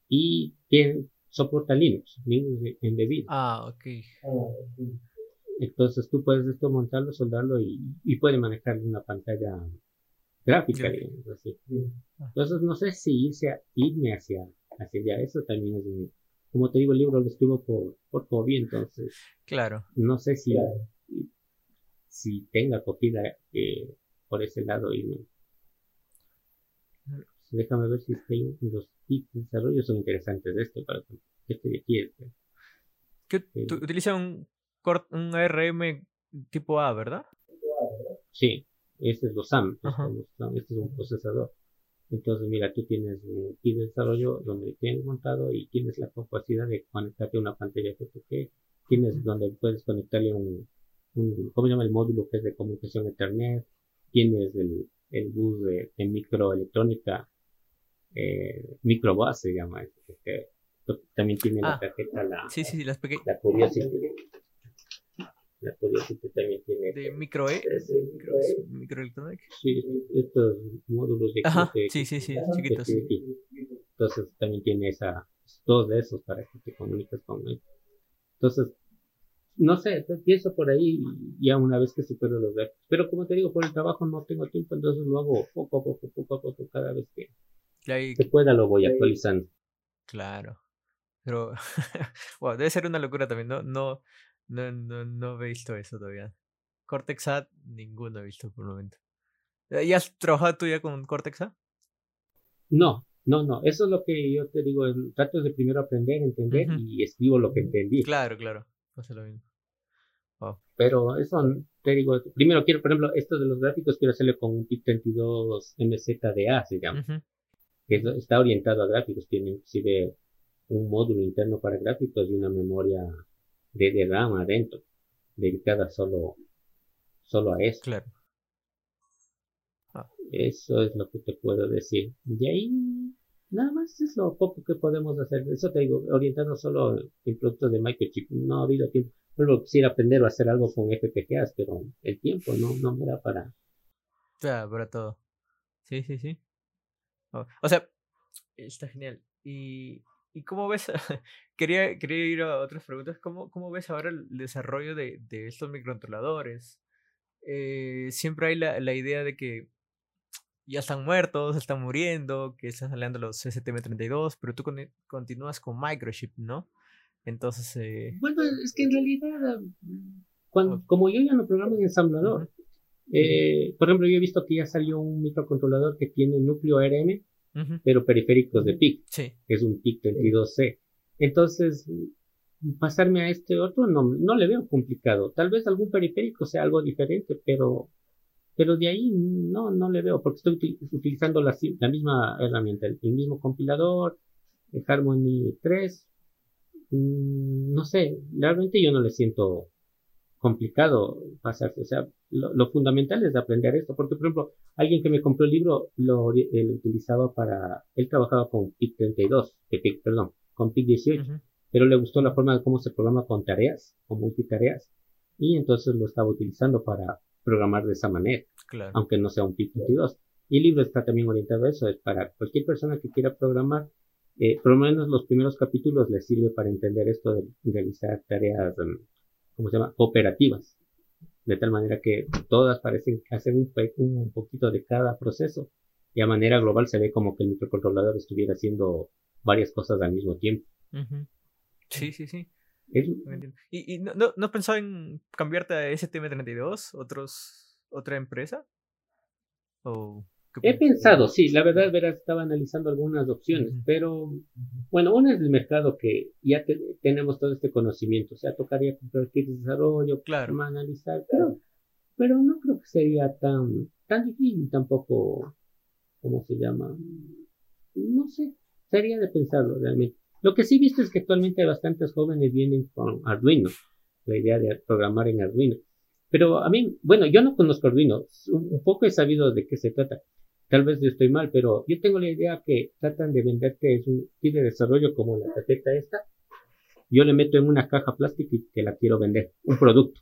Speaker 2: Y tiene, soporta Linux, Linux embebido.
Speaker 1: Ah, ok.
Speaker 2: Entonces tú puedes esto montarlo, soldarlo y, y puede manejar una pantalla gráfica, digamos así. Entonces no sé si irse a, irme hacia, hacia allá. Eso también es un, como te digo, el libro lo escribo por, por hobby, entonces.
Speaker 1: Claro.
Speaker 2: No sé si, si tenga acogida eh, por ese lado y déjame ver si es que los tips de desarrollo son interesantes de esto para este de aquí este.
Speaker 1: ¿Qué, utiliza un, un ARM tipo A, ¿verdad?
Speaker 2: Sí, este es los SAM, este es un procesador. Entonces, mira, tú tienes un kit de desarrollo donde tienes montado y tienes la capacidad de conectarte a una pantalla FTP. Tienes donde puedes conectarle un, un, ¿cómo se llama el módulo que es de comunicación Ethernet? Tienes el, el bus de, microelectrónica, eh, microbus se llama, que también tiene la ah, tarjeta, la,
Speaker 1: sí, sí, las
Speaker 2: la Curiosity. La Curiosity también tiene.
Speaker 1: De micro E. Micro,
Speaker 2: Sí, estos módulos de.
Speaker 1: Ajá, sí, sí, sí, chiquitos.
Speaker 2: Entonces también tiene esa, dos de esos para que te comuniques con él. Entonces, no sé, pienso por ahí ya una vez que supero los datos. Pero como te digo, por el trabajo no tengo tiempo, entonces lo hago poco a poco, poco a poco, cada vez que, que pueda lo voy actualizando.
Speaker 1: Claro. Pero, wow, debe ser una locura también, ¿no? No, no, no, no he visto eso todavía. Cortex A, ninguno he visto por el momento. ¿Y has trabajado tú ya con Cortex A?
Speaker 2: No, no, no. Eso es lo que yo te digo. Trato de primero aprender, entender y escribo lo que entendí.
Speaker 1: Claro, claro. Lo mismo.
Speaker 2: Pero eso, te digo, primero quiero, por ejemplo, esto de los gráficos, quiero hacerlo con un PIC 32 MZDA, se llama. Que está orientado a gráficos, tiene inclusive un módulo interno para gráficos y una memoria de, de RAM adentro, dedicada solo, solo a eso.
Speaker 1: Claro.
Speaker 2: Ah. Eso es lo que te puedo decir. De ahí, nada más es lo poco que podemos hacer. Eso te digo, orientando solo en productos de microchip. No ha habido tiempo. Luego quisiera aprender o hacer algo con FPGAs, pero el tiempo no, no me da para...
Speaker 1: Claro, para todo. Sí, sí, sí. O sea, está genial. Y, y cómo ves, quería, quería ir a otras preguntas, ¿cómo, cómo ves ahora el desarrollo de, de estos microcontroladores? Eh, siempre hay la, la idea de que ya están muertos, están muriendo, que están saliendo los STM32, pero tú continúas con microchip, ¿no? Entonces... Eh...
Speaker 2: Bueno, es que en realidad, cuando, como yo ya no programo en ensamblador, eh, por ejemplo, yo he visto que ya salió un microcontrolador que tiene núcleo ARM, pero periféricos de PIC, que es un PIC 32C. Entonces, pasarme a este otro no, no le veo complicado. Tal vez algún periférico sea algo diferente, pero, pero de ahí no, no le veo, porque estoy utilizando la, la misma herramienta, el, mismo compilador, el Harmony 3. Mm, no sé, realmente yo no le siento complicado pasarse. O sea, lo, fundamental es aprender esto, porque por ejemplo, alguien que me compró el libro lo, utilizaba para, él trabajaba con PIC 32, perdón, con PIC 18 pero le gustó la forma de cómo se programa con tareas, con multitareas, y entonces lo estaba utilizando para programar de esa manera, aunque no sea un PIC 22. Y el libro está también orientado a eso, es para cualquier persona que quiera programar, eh, por lo menos los primeros capítulos les sirve para entender esto de realizar tareas, um, ¿cómo se llama?, operativas, de tal manera que todas parecen hacer un, un poquito de cada proceso, y a manera global se ve como que el microcontrolador estuviera haciendo varias cosas al mismo tiempo.
Speaker 1: Sí, sí, sí. ¿Y, y no, no, no pensado en cambiarte a STM32? Otros, ¿Otra empresa?
Speaker 2: ¿O He pensado, sí, la verdad, verás, estaba analizando algunas opciones, pero bueno, una es el mercado que ya tenemos todo este conocimiento, o sea, tocaría comprar kits de desarrollo, claro. analizar, pero, pero no creo que sería tan, tan difícil tampoco, ¿cómo se llama? No sé, sería de pensarlo realmente. Lo que sí he visto es que actualmente bastantes jóvenes vienen con Arduino, la idea de programar en Arduino. Pero a mí, bueno, yo no conozco Arduino, un poco he sabido de qué se trata. Tal vez yo estoy mal, pero yo tengo la idea que tratan de vender que es un kit de desarrollo como la tarjeta esta. Yo le meto en una caja plástica y que la quiero vender, un producto,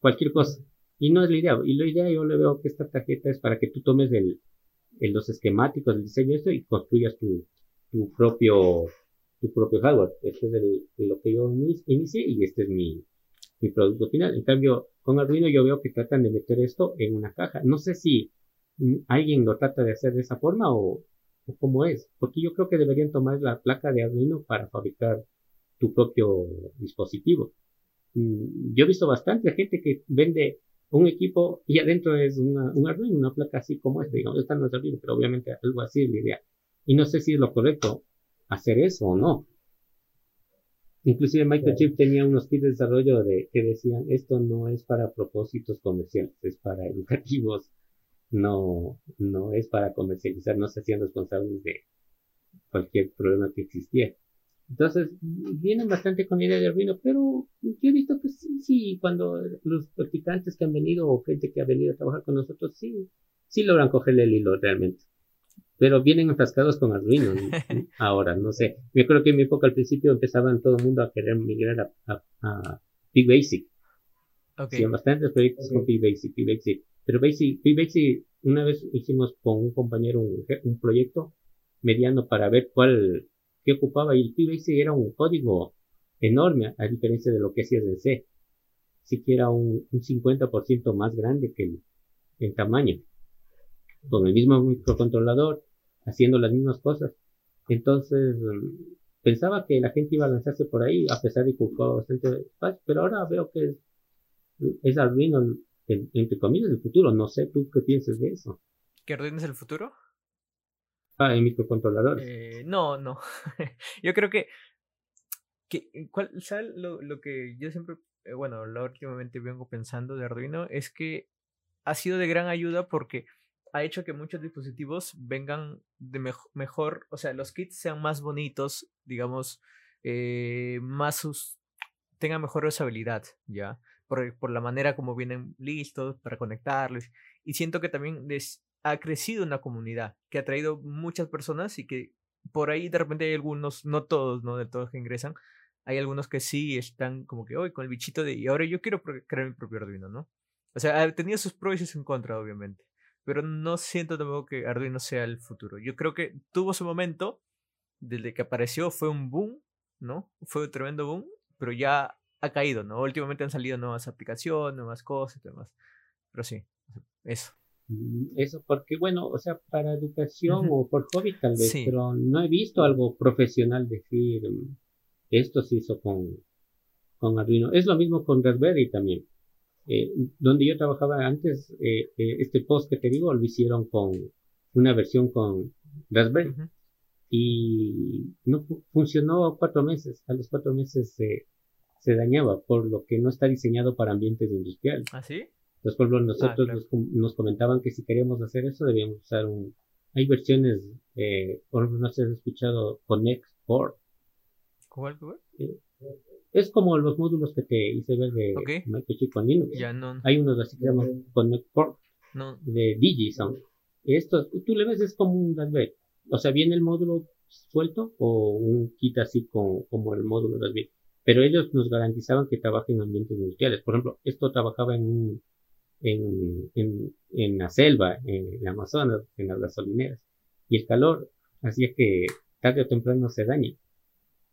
Speaker 2: cualquier cosa. Y no es la idea. Y la idea yo le veo que esta tarjeta es para que tú tomes el, los esquemáticos, el diseño de esto y construyas tu, tu propio tu propio hardware. Este es el, lo que yo inicié y este es mi, mi producto final. En cambio, con Arduino yo veo que tratan de meter esto en una caja. No sé si alguien lo trata de hacer de esa forma o, o cómo es, porque yo creo que deberían tomar la placa de Arduino para fabricar tu propio dispositivo. Mm, yo he visto bastante gente que vende un equipo y adentro es una, un Arduino, una placa así como esta, digamos, esta no es Arduino, pero obviamente algo así es la idea. Y no sé si es lo correcto hacer eso o no. Inclusive Microchip tenía unos kits de desarrollo de, que decían esto no es para propósitos comerciales, es para educativos, no, no es para comercializar, no se hacían responsables de cualquier problema que existiera. Entonces, vienen bastante con idea de Arduino, pero yo he visto que sí, sí, cuando los practicantes que han venido o gente que ha venido a trabajar con nosotros, sí, sí logran cogerle el hilo realmente pero vienen enfrascados con Arduino ahora, no sé. Yo creo que en mi época al principio empezaban todo el mundo a querer migrar a, a, Big Basic. Okay. Sí, bastantes proyectos con Big Basic, Big Basic. Pero Basic, Basic, una vez hicimos con un compañero un, proyecto mediano para ver cuál, qué ocupaba y Big Basic era un código enorme a diferencia de lo que hacías en C. Siquiera un, un 50% más grande que el, el tamaño. Con el mismo microcontrolador, haciendo las mismas cosas. Entonces, pensaba que la gente iba a lanzarse por ahí, a pesar de que ocupaba bastante espacio, pero ahora veo que es, es Arduino, entre comillas, el futuro. No sé, ¿tú qué piensas de eso?
Speaker 1: ¿Que Arduino es el futuro?
Speaker 2: Ah, en microcontroladores.
Speaker 1: Eh, no, no. yo creo que, que ¿cuál, ¿sabes lo, lo que yo siempre, eh, bueno, lo últimamente vengo pensando de Arduino es que ha sido de gran ayuda porque ha hecho que muchos dispositivos vengan de mejor, o sea, los kits sean más bonitos, digamos, eh, más sus, tengan mejor usabilidad, ¿ya? Por, la manera como vienen listos para conectarles. Y siento que también les ha crecido una comunidad que ha traído muchas personas y que por ahí de repente hay algunos, no todos, no de todos que ingresan, hay algunos que sí están como que hoy con el bichito de y ahora yo quiero crear mi propio Arduino, ¿no? O sea, tenía sus pros y sus contras, obviamente. Pero no siento tampoco que Arduino sea el futuro. Yo creo que tuvo su momento, desde que apareció fue un boom, ¿no? Fue un tremendo boom, pero ya ha caído, ¿no? Últimamente han salido nuevas aplicaciones, nuevas cosas y demás. Pero sí, eso.
Speaker 2: Mm, eso porque, bueno, o sea, para educación o por hobby tal vez, pero no he visto algo profesional decir, mm, esto se hizo con, con Arduino. Es lo mismo con Raspberry también. Eh, donde yo trabajaba antes, eh, eh, este post que te digo lo hicieron con una versión con Raspberry. Y no funcionó cuatro meses. A los cuatro meses se, se dañaba, por lo que no está diseñado para ambientes industriales.
Speaker 1: ¿Ah, sí?
Speaker 2: Entonces, por ejemplo, ah, nosotros nos, comentaban que si queríamos hacer eso, debíamos usar un... Hay versiones, eh, por ejemplo, no sé si has escuchado Connect Board.
Speaker 1: ¿Cuál,
Speaker 2: eh, es como los módulos que te hice ver de Microchip con Linux.
Speaker 1: Ya no.
Speaker 2: Hay unos así que llaman Connect Board.
Speaker 1: No.
Speaker 2: De Digisound. Esto, tú le ves, es como un Raspberry. O sea, viene el módulo suelto o un kit así con, como el módulo Raspberry. Pero ellos nos garantizaban que trabaja en ambientes industriales. Por ejemplo, esto trabajaba en en, en, en la selva, en Amazonas, en las gasolineras. Y el calor hacía que tarde o temprano se dañe.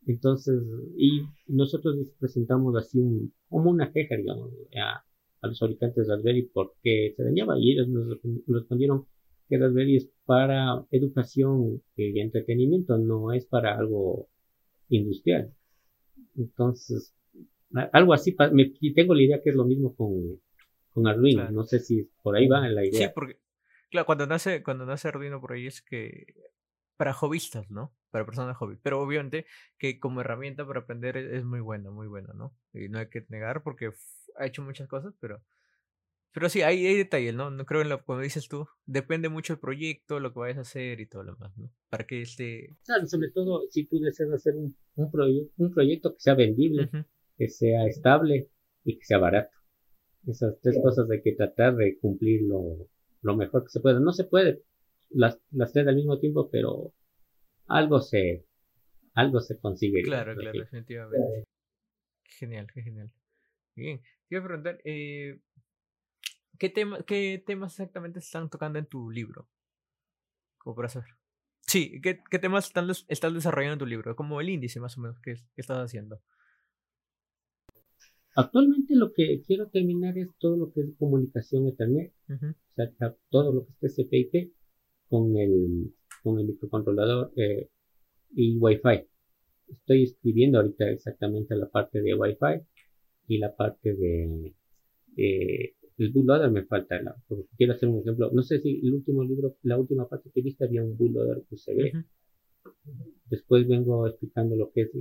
Speaker 2: Entonces, y nosotros presentamos así un, como una queja, digamos, a, a los fabricantes de Raspberry porque se dañaba y ellos nos, respondieron que Raspberry es para educación y entretenimiento, no es para algo industrial. Entonces, algo así, me, tengo la idea que es lo mismo con, con Arduino. No sé si por ahí va la idea.
Speaker 1: Sí, porque, claro, cuando nace, cuando nace Arduino por ahí es que para hobbyistas, ¿no? Para personas hobby. Pero obviamente que como herramienta para aprender es, muy buena, muy buena, ¿no? Y no hay que negar porque ha hecho muchas cosas, pero pero sí, hay, hay detalles, ¿no? No creo en lo como dices tú, depende mucho del proyecto, lo que vayas a hacer y todo lo demás, ¿no? Para que.
Speaker 2: Claro, sobre todo si tú deseas hacer un, un, un proyecto que sea vendible, que sea estable y que sea barato. Esas tres cosas hay que tratar de cumplir lo, mejor que se pueda. No se puede las, las tres al mismo tiempo, pero algo se, algo se consigue.
Speaker 1: Claro, claro, definitivamente. Genial, qué genial. Bien, te iba a preguntar, eh, ¿qué, tema, ¿qué temas exactamente están tocando en tu libro? Como para saber. Sí, ¿qué, qué temas están, estás desarrollando en tu libro? Como el índice más o menos que, que estás haciendo.
Speaker 2: Actualmente lo que quiero terminar es todo lo que es comunicación Ethernet, o sea, todo lo que es TCP/IP con el, con el microcontrolador eh, y Wi-Fi. Estoy escribiendo ahorita exactamente la parte de Wi-Fi y la parte de eh, el bootloader me falta. La, quiero hacer un ejemplo. No sé si el último libro, la última parte que viste había un bootloader USB. Después vengo explicando lo que es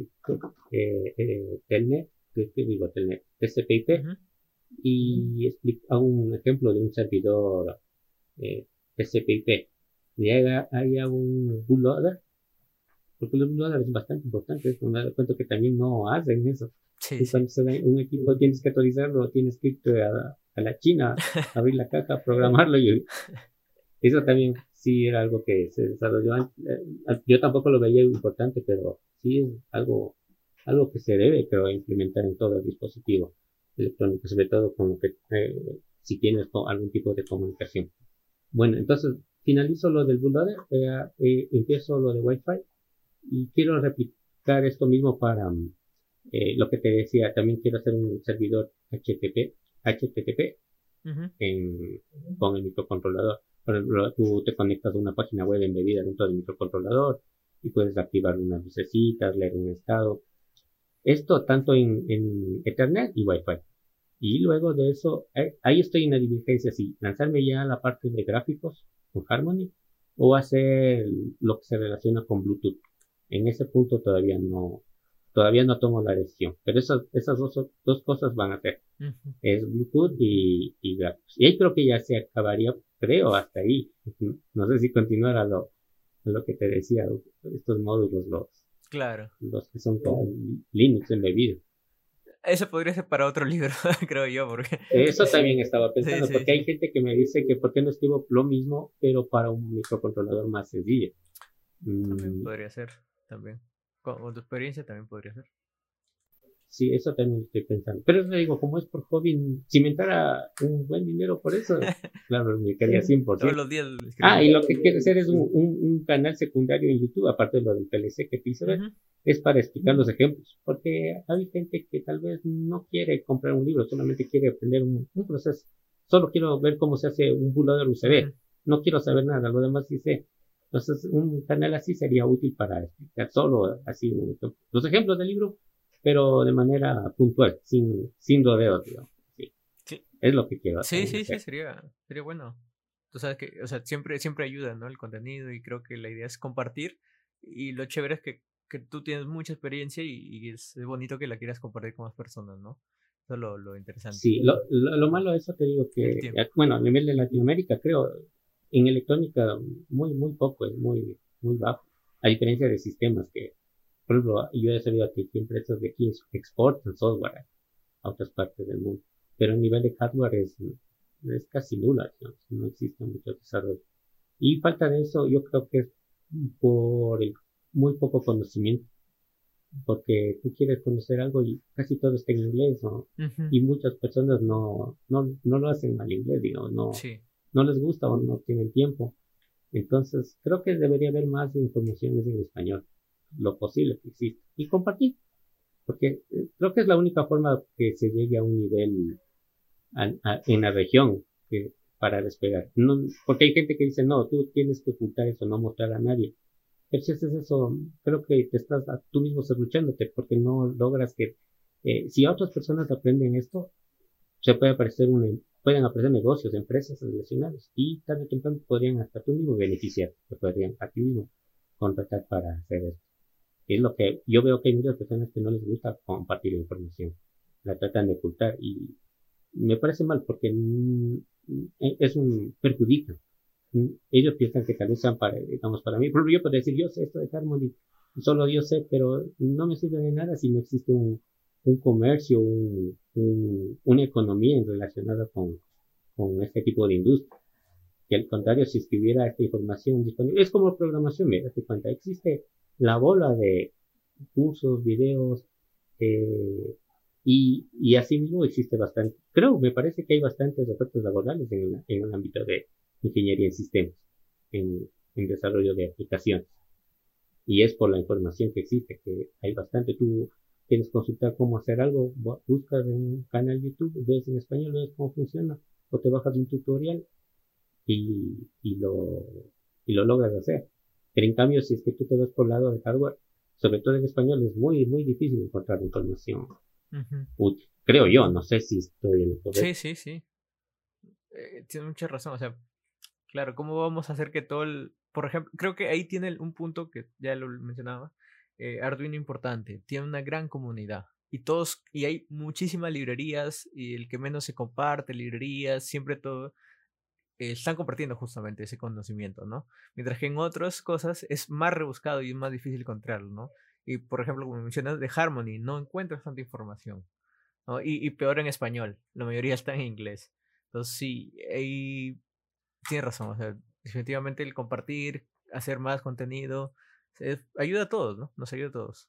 Speaker 2: eh, eh, Telnet que digo, tener TCP/IP y explica un ejemplo de un servidor eh, TCP/IP. Y hay, un bootloader, porque el bootloader es bastante importante, me doy cuenta que también no hacen eso. y cuando se un equipo tienes que actualizarlo, tienes que ir a, a la China, abrir la caja, programarlo y eso también sí era algo que se desarrolló. Eh, yo tampoco lo veía importante, pero sí es algo algo que se debe, pero implementar en todo el dispositivo electrónico, sobre todo con lo que, eh, si tienes algún tipo de comunicación. Bueno, entonces finalizo lo del bootloader, eh, eh, empiezo lo de Wi-Fi y quiero replicar esto mismo para eh, lo que te decía, también quiero hacer un servidor HTTP, HTTP en, con el microcontrolador. Por ejemplo, tú te conectas a una página web embebida dentro del microcontrolador y puedes activar unas lucecitas, leer un estado, esto tanto en, Ethernet y Wi-Fi. Y luego de eso, eh, ahí estoy en la diligencia, si lanzarme ya a la parte de gráficos con Harmony o hacer lo que se relaciona con Bluetooth. En ese punto todavía no, todavía no tomo la decisión, pero esas, esas dos, dos cosas van a ser. Es Bluetooth y, y gráficos. Y ahí creo que ya se acabaría, creo, hasta ahí. No sé si continuar a lo, a lo que te decía, estos módulos, los,
Speaker 1: Claro.
Speaker 2: Los que son con Linux embebido.
Speaker 1: Eso podría ser para otro libro, creo yo, porque...
Speaker 2: Eso también estaba pensando, porque hay gente que me dice que por qué no escribo lo mismo, pero para un microcontrolador más sencillo.
Speaker 1: También mm. podría ser, también. Con, tu experiencia también podría ser.
Speaker 2: Sí, eso también estoy pensando. Pero le digo, como es por hobby, si me entrara un buen dinero por eso, claro, me quedaría 100%. Todos los días. Ah, y lo que quiero hacer es un, un, canal secundario en YouTube, aparte de lo del PLC que te hice ver, es para explicar los ejemplos. Porque hay gente que tal vez no quiere comprar un libro, solamente quiere aprender un, proceso. Solo quiero ver cómo se hace un de UCB. No quiero saber nada, lo demás sí sé. Entonces, un canal así sería útil para explicar solo así los ejemplos del libro pero de manera puntual, sin, sin rodeos, digamos. Sí. Es lo que quiero
Speaker 1: hacer. Sí, sí, sí, sería, sería bueno. Tú sabes que, o sea, siempre, siempre ayuda, ¿no? El contenido y creo que la idea es compartir y lo chévere es que, que tú tienes mucha experiencia y, es, bonito que la quieras compartir con más personas, ¿no? Eso es lo, lo interesante.
Speaker 2: Sí, lo, lo, malo de eso te digo que, bueno, a nivel de Latinoamérica creo, en electrónica muy, muy poco, es muy, muy bajo, a diferencia de sistemas que por ejemplo, yo he sabido que aquí empresas de aquí exportan software a otras partes del mundo, pero el nivel de hardware es, es casi nula, no existe mucho desarrollo. Y falta de eso, yo creo que es por el muy poco conocimiento, porque tú quieres conocer algo y casi todo está en inglés, ¿no? Y muchas personas no, no, no lo hacen al inglés, digo, no, no les gusta o no tienen tiempo. Entonces, creo que debería haber más informaciones en español lo posible que existe y compartir. Porque eh, creo que es la única forma que se llegue a un nivel en la región que, para despegar. Porque hay gente que dice, no, tú tienes que ocultar eso, no mostrar a nadie. Pero si haces eso, creo que te estás tú mismo cerruchándote porque no logras que, eh, si otras personas aprenden esto, se puede aparecer un, pueden aparecer negocios, empresas relacionadas y tarde o temprano podrían hasta tú mismo beneficiar, te podrían a ti mismo contratar para hacer esto. Es lo que yo veo que hay muchas personas que no les gusta compartir información. La tratan de ocultar y me parece mal porque es un perjudica. Ellos piensan que tal vez sean para, digamos, para mí. Por yo podría decir, yo sé esto de Harmony, solo yo sé, pero no me sirve de nada si no existe un, un comercio, un, una economía relacionada con, este tipo de industria. Que al contrario, si escribiera esta información disponible, es como programación, mira, te cuenta, existe la bola de cursos, videos, eh, y, y asimismo existe bastante, creo, me parece que hay bastantes ofertas laborales en, el ámbito de ingeniería en sistemas, en, en desarrollo de aplicaciones. Y es por la información que existe, que hay bastante. Tú quieres consultar cómo hacer algo, buscas en un canal YouTube, ves en español, ves cómo funciona, o te bajas un tutorial y, y, lo, y lo logras hacer. Pero en cambio, si es que tú te vas por el lado de hardware, sobre todo en español, es muy, muy difícil encontrar información útil. Creo yo, no sé si estoy en
Speaker 1: el Sí, sí, sí. Eh, tiene mucha razón. O sea, claro, ¿cómo vamos a hacer que todo el. Por ejemplo, creo que ahí tiene un punto que ya lo mencionaba. Eh, Arduino importante. Tiene una gran comunidad. Y todos, y hay muchísimas librerías, y el que menos se comparte, librerías, siempre todo eh, están compartiendo justamente ese conocimiento, ¿no? Mientras que en otras cosas es más rebuscado y es más difícil encontrarlo, ¿no? Y por ejemplo, como mencionas de Harmony, no encuentras tanta información, ¿no? Y, peor en español, la mayoría está en inglés. Entonces sí, ahí tienes razón, o sea, definitivamente el compartir, hacer más contenido, ayuda a todos, ¿no? Nos ayuda a todos.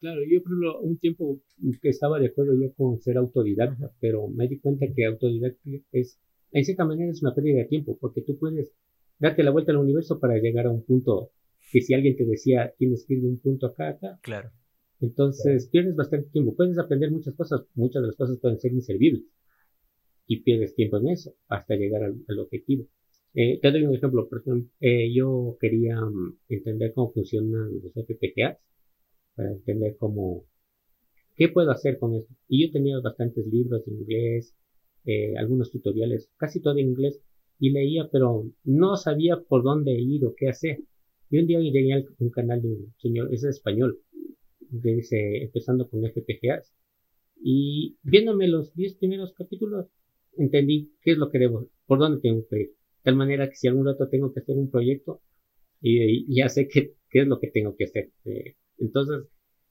Speaker 2: Claro, yo por ejemplo, un tiempo que estaba de acuerdo yo con ser autodidacta, pero me di cuenta que autodidacta es en cierta manera es una pérdida de tiempo, porque tú puedes darte la vuelta al universo para llegar a un punto que si alguien te decía, tienes que ir de un punto acá, acá.
Speaker 1: Claro.
Speaker 2: Entonces pierdes bastante tiempo. Puedes aprender muchas cosas, muchas de las cosas pueden ser inservibles. Y pierdes tiempo en eso hasta llegar al, objetivo. Eh, te doy un ejemplo. Por ejemplo, eh, yo quería mm, entender cómo funcionan los FPGAs, para entender cómo, qué puedo hacer con esto. Y yo tenía bastantes libros en inglés, eh, algunos tutoriales, casi todo en inglés, y leía, pero no sabía por dónde ir o qué hacer. Y un día llegué a un canal de un señor, es español, dice, empezando con FPGAs, y viéndome los 10 primeros capítulos, entendí qué es lo que debo, por dónde tengo que ir. Tal manera que si algún rato tengo que hacer un proyecto, y, ya sé qué, qué, es lo que tengo que hacer. Eh, entonces,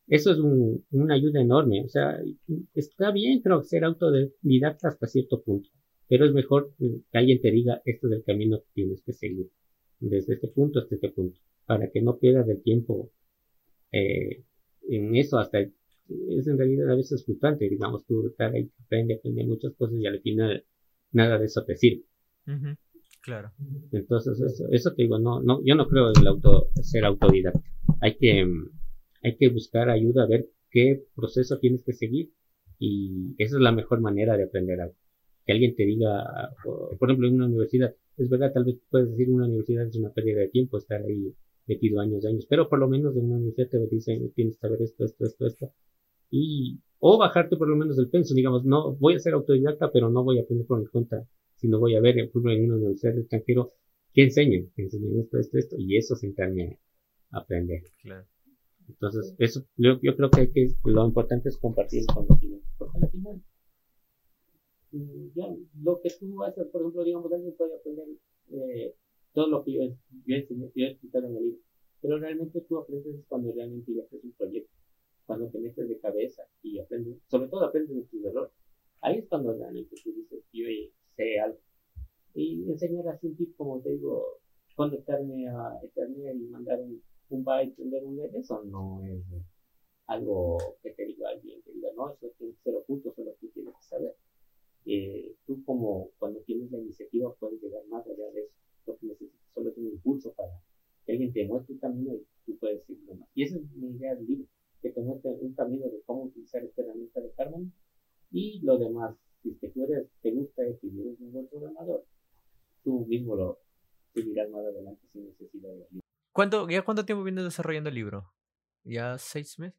Speaker 2: eso es un, una ayuda enorme. O sea, está bien, creo, ser autodidacta hasta cierto punto, pero es mejor que alguien te diga, este es el camino que tienes que seguir, desde este punto hasta este punto, para que no pierdas el tiempo eh, en eso hasta es en realidad a veces frustrante, digamos, tú estar ahí, aprende, aprende muchas cosas y al final nada de eso te sirve.
Speaker 1: Claro.
Speaker 2: Entonces, eso, eso te digo, no, no, yo no creo en el auto, ser autodidacta. Hay que, hay que buscar ayuda a ver qué proceso tienes que seguir y esa es la mejor manera de aprender algo. Que alguien te diga, por ejemplo, en una universidad, es verdad, tal vez puedes decir una universidad es una pérdida de tiempo estar ahí metido años y años, pero por lo menos en una universidad te dicen, tienes que saber esto, esto, esto, esto, y, o bajarte por lo menos del penso, digamos, no, voy a ser autodidacta, pero no voy a aprender por mi cuenta, sino voy a ver, por ejemplo, en una universidad extranjero, ¿qué enseñan? Enseñan esto, esto, esto, y eso se encarne a aprender. Claro. Entonces, eso, yo, yo creo que, que, lo importante es compartir el conocimiento, porque al final, mm, ya, lo que tú haces, por ejemplo, digamos, alguien puede aprender eh, todo lo que yo, yo, yo he explicado en el libro, pero realmente tú aprendes cuando realmente ya haces un proyecto, cuando te metes de cabeza y aprendes, sobre todo aprendes de tus errores. Ahí es cuando realmente tú dices, yo sé algo. Y enseñar así un como te digo, conectarme a Ethernet y mandar un un byte, vender un net, eso no es algo que te diga alguien, que diga, no, eso tiene que ser oculto, solo tú tienes que saber. Eh, tú como cuando tienes la iniciativa puedes llegar más allá de eso. Lo que necesitas solo es un impulso para que alguien te muestre un camino y tú puedes seguirlo más. Y esa es mi idea del libro, que te muestre un camino de cómo utilizar esta herramienta de Harmony y lo demás. Si te, tú te gusta y eres un buen programador, tú mismo lo seguirás más adelante sin necesidad de ayuda.
Speaker 1: ¿Cuánto, ¿Ya cuánto tiempo vienes desarrollando el libro? ¿Ya seis meses?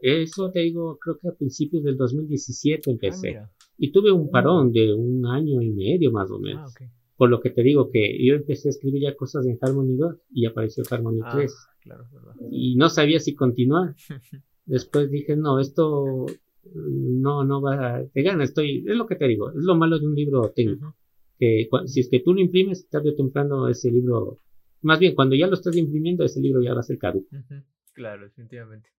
Speaker 2: Eso te digo, creo que a principios del 2017 empecé. Ah, y tuve un parón de un año y medio más o ah, menos. Por lo que te digo que yo empecé a escribir ya cosas en Harmony 2 y apareció Harmony 3. Ah, y no sabía si continuar. Después dije, no, esto no, no va, te gana, estoy, es lo que te digo, es lo malo de un libro técnico. Que si es que tú lo imprimes, tarde o temprano ese libro más bien, cuando ya lo estás imprimiendo, ese libro ya va a ser caduco.
Speaker 1: Claro, definitivamente.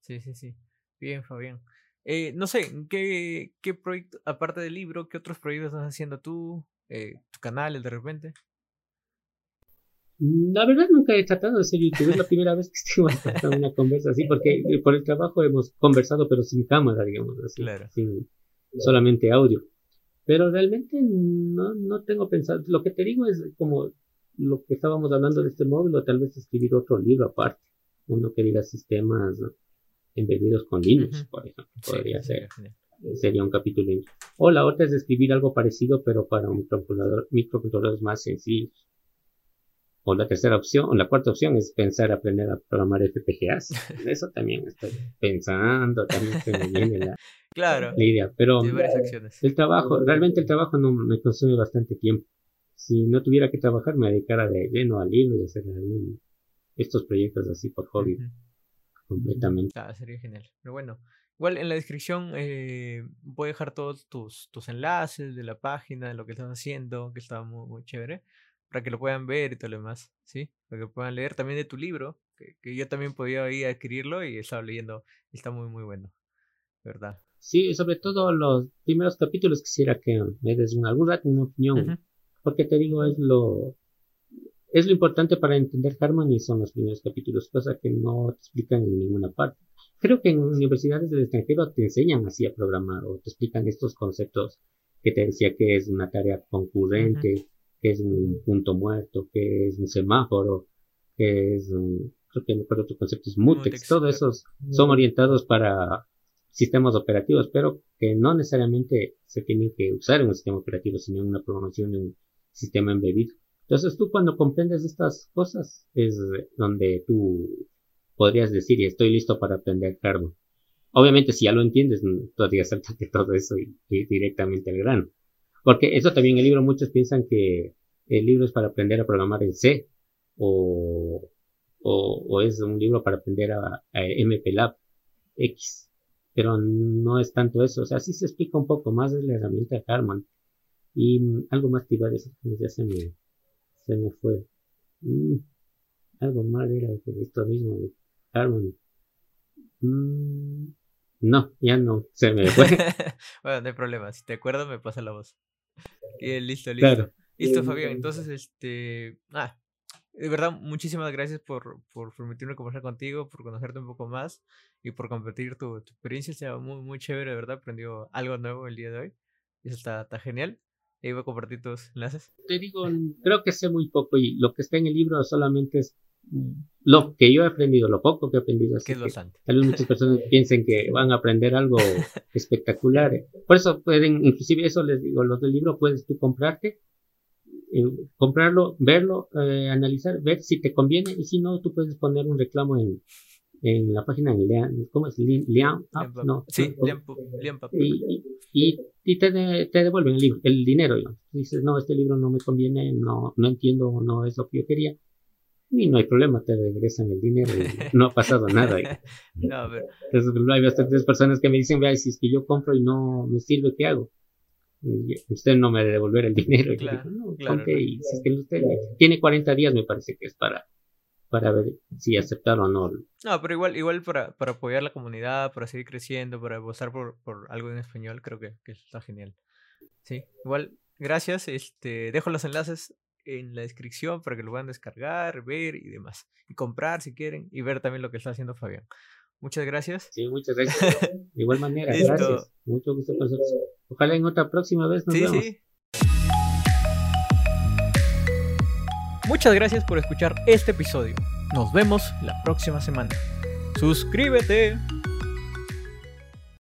Speaker 1: Sí, sí, sí. Bien, Fabián. Eh, no sé, ¿qué, ¿qué proyecto, aparte del libro, qué otros proyectos estás haciendo tú? Eh, ¿Tu canal, de repente?
Speaker 2: La verdad nunca he tratado de ser youtuber, es la primera vez que estoy en una conversa así, porque por el trabajo hemos conversado pero sin cámara, digamos así, claro. sin solamente audio. Pero realmente no, no tengo pensado, lo que te digo es como lo que estábamos hablando de este módulo, tal vez escribir otro libro aparte, uno que diga sistemas embebidos con Linux, por ejemplo, podría ser. Sería un capítulo. O la otra es escribir algo parecido, pero para un microcontrolador, microcontroladores más sencillos. O la tercera opción, o la cuarta opción es pensar aprender a programar FPGAs. Eso también estoy pensando, también se me viene la,
Speaker 1: claro,
Speaker 2: idea. Pero el trabajo, realmente el trabajo no me consume bastante tiempo si no tuviera que trabajar, me dedicara de lleno al libro y hacer estos proyectos así por hobby. Completamente.
Speaker 1: Ah, sería genial. Pero bueno, igual en la descripción eh, voy a dejar todos tus, tus enlaces de la página, de lo que estás haciendo, que está muy, muy chévere, para que lo puedan ver y todo lo demás, ¿sí? Para que puedan leer también de tu libro, que, que yo también podía ir a adquirirlo y estaba leyendo, y está muy, muy bueno, ¿verdad?
Speaker 2: Sí, sobre todo los primeros capítulos quisiera que me des una, alguna opinión porque te digo, es lo, es lo importante para entender Harmony son los primeros capítulos, cosa que no te explican en ninguna parte. Creo que en universidades del extranjero te enseñan así a programar o te explican estos conceptos que te decía que es una tarea concurrente, que es un punto muerto, que es un semáforo, que es un, creo que me acuerdo otro concepto es mutex, todos esos son orientados para sistemas operativos, pero que no necesariamente se tienen que usar en un sistema operativo, sino en una programación de un sistema embebido. Entonces tú cuando comprendes estas cosas es donde tú podrías decir, y estoy listo para aprender carbon. Obviamente si ya lo entiendes, podrías saltarte todo eso y, directamente al grano. Porque eso también el libro, muchos piensan que el libro es para aprender a programar en C o, o, es un libro para aprender a, a MPLAB X. Pero no es tanto eso. O sea, sí se explica un poco más de la herramienta Harman y mm, algo más te iba a decir, ya se me, se me fue. Mm, algo más era esto mismo de Harmony. Mm, no, ya no, se me fue.
Speaker 1: bueno, no hay problema, si te acuerdas me pasa la voz. listo, listo. Listo, Fabián. Entonces, este. Ah, de verdad, muchísimas gracias por, por permitirme conversar contigo, por conocerte un poco más. y por compartir tu, experiencia. Está muy, muy chévere, de verdad. Aprendió algo nuevo el día de hoy. Y eso está, está genial. Y voy a compartir tus enlaces.
Speaker 2: Te digo, creo que sé muy poco y lo que está en el libro solamente es lo que yo he aprendido, lo poco que he aprendido.
Speaker 1: ¿Qué es lo santo?
Speaker 2: Tal vez muchas personas piensen que van a aprender algo espectacular. Por eso pueden, inclusive eso les digo, los del libro puedes tú comprarte, eh, comprarlo, verlo, eh, analizar, ver si te conviene y si no, tú puedes poner un reclamo en, en la página de Lean, ¿cómo es? Liam, no.
Speaker 1: Sí,
Speaker 2: y, y, y, te, te devuelven el, libro, el dinero. Dices, no, este libro no me conviene, no, no entiendo, no es lo que yo quería y no hay problema, te regresan el dinero y no ha pasado nada. no, pero... Entonces hay bastantes personas que me dicen, vea, si es que yo compro y no me sirve, ¿qué hago? usted no me debe devolver el dinero. y si es que usted tiene 40 días, me parece que es para, para ver si aceptar o no.
Speaker 1: No, pero igual, igual para, para apoyar la comunidad, para seguir creciendo, para votar por, por algo en español, creo que, que está genial. Sí, igual, gracias. Este, dejo los enlaces en la descripción para que lo puedan descargar, ver y demás. Y comprar si quieren y ver también lo que está haciendo Fabián. Muchas gracias.
Speaker 2: Sí, muchas gracias. De igual manera, gracias. Mucho gusto con Ojalá en otra próxima vez nos sí, Sí.
Speaker 1: Muchas gracias por escuchar este episodio. Nos vemos la próxima semana. Suscríbete.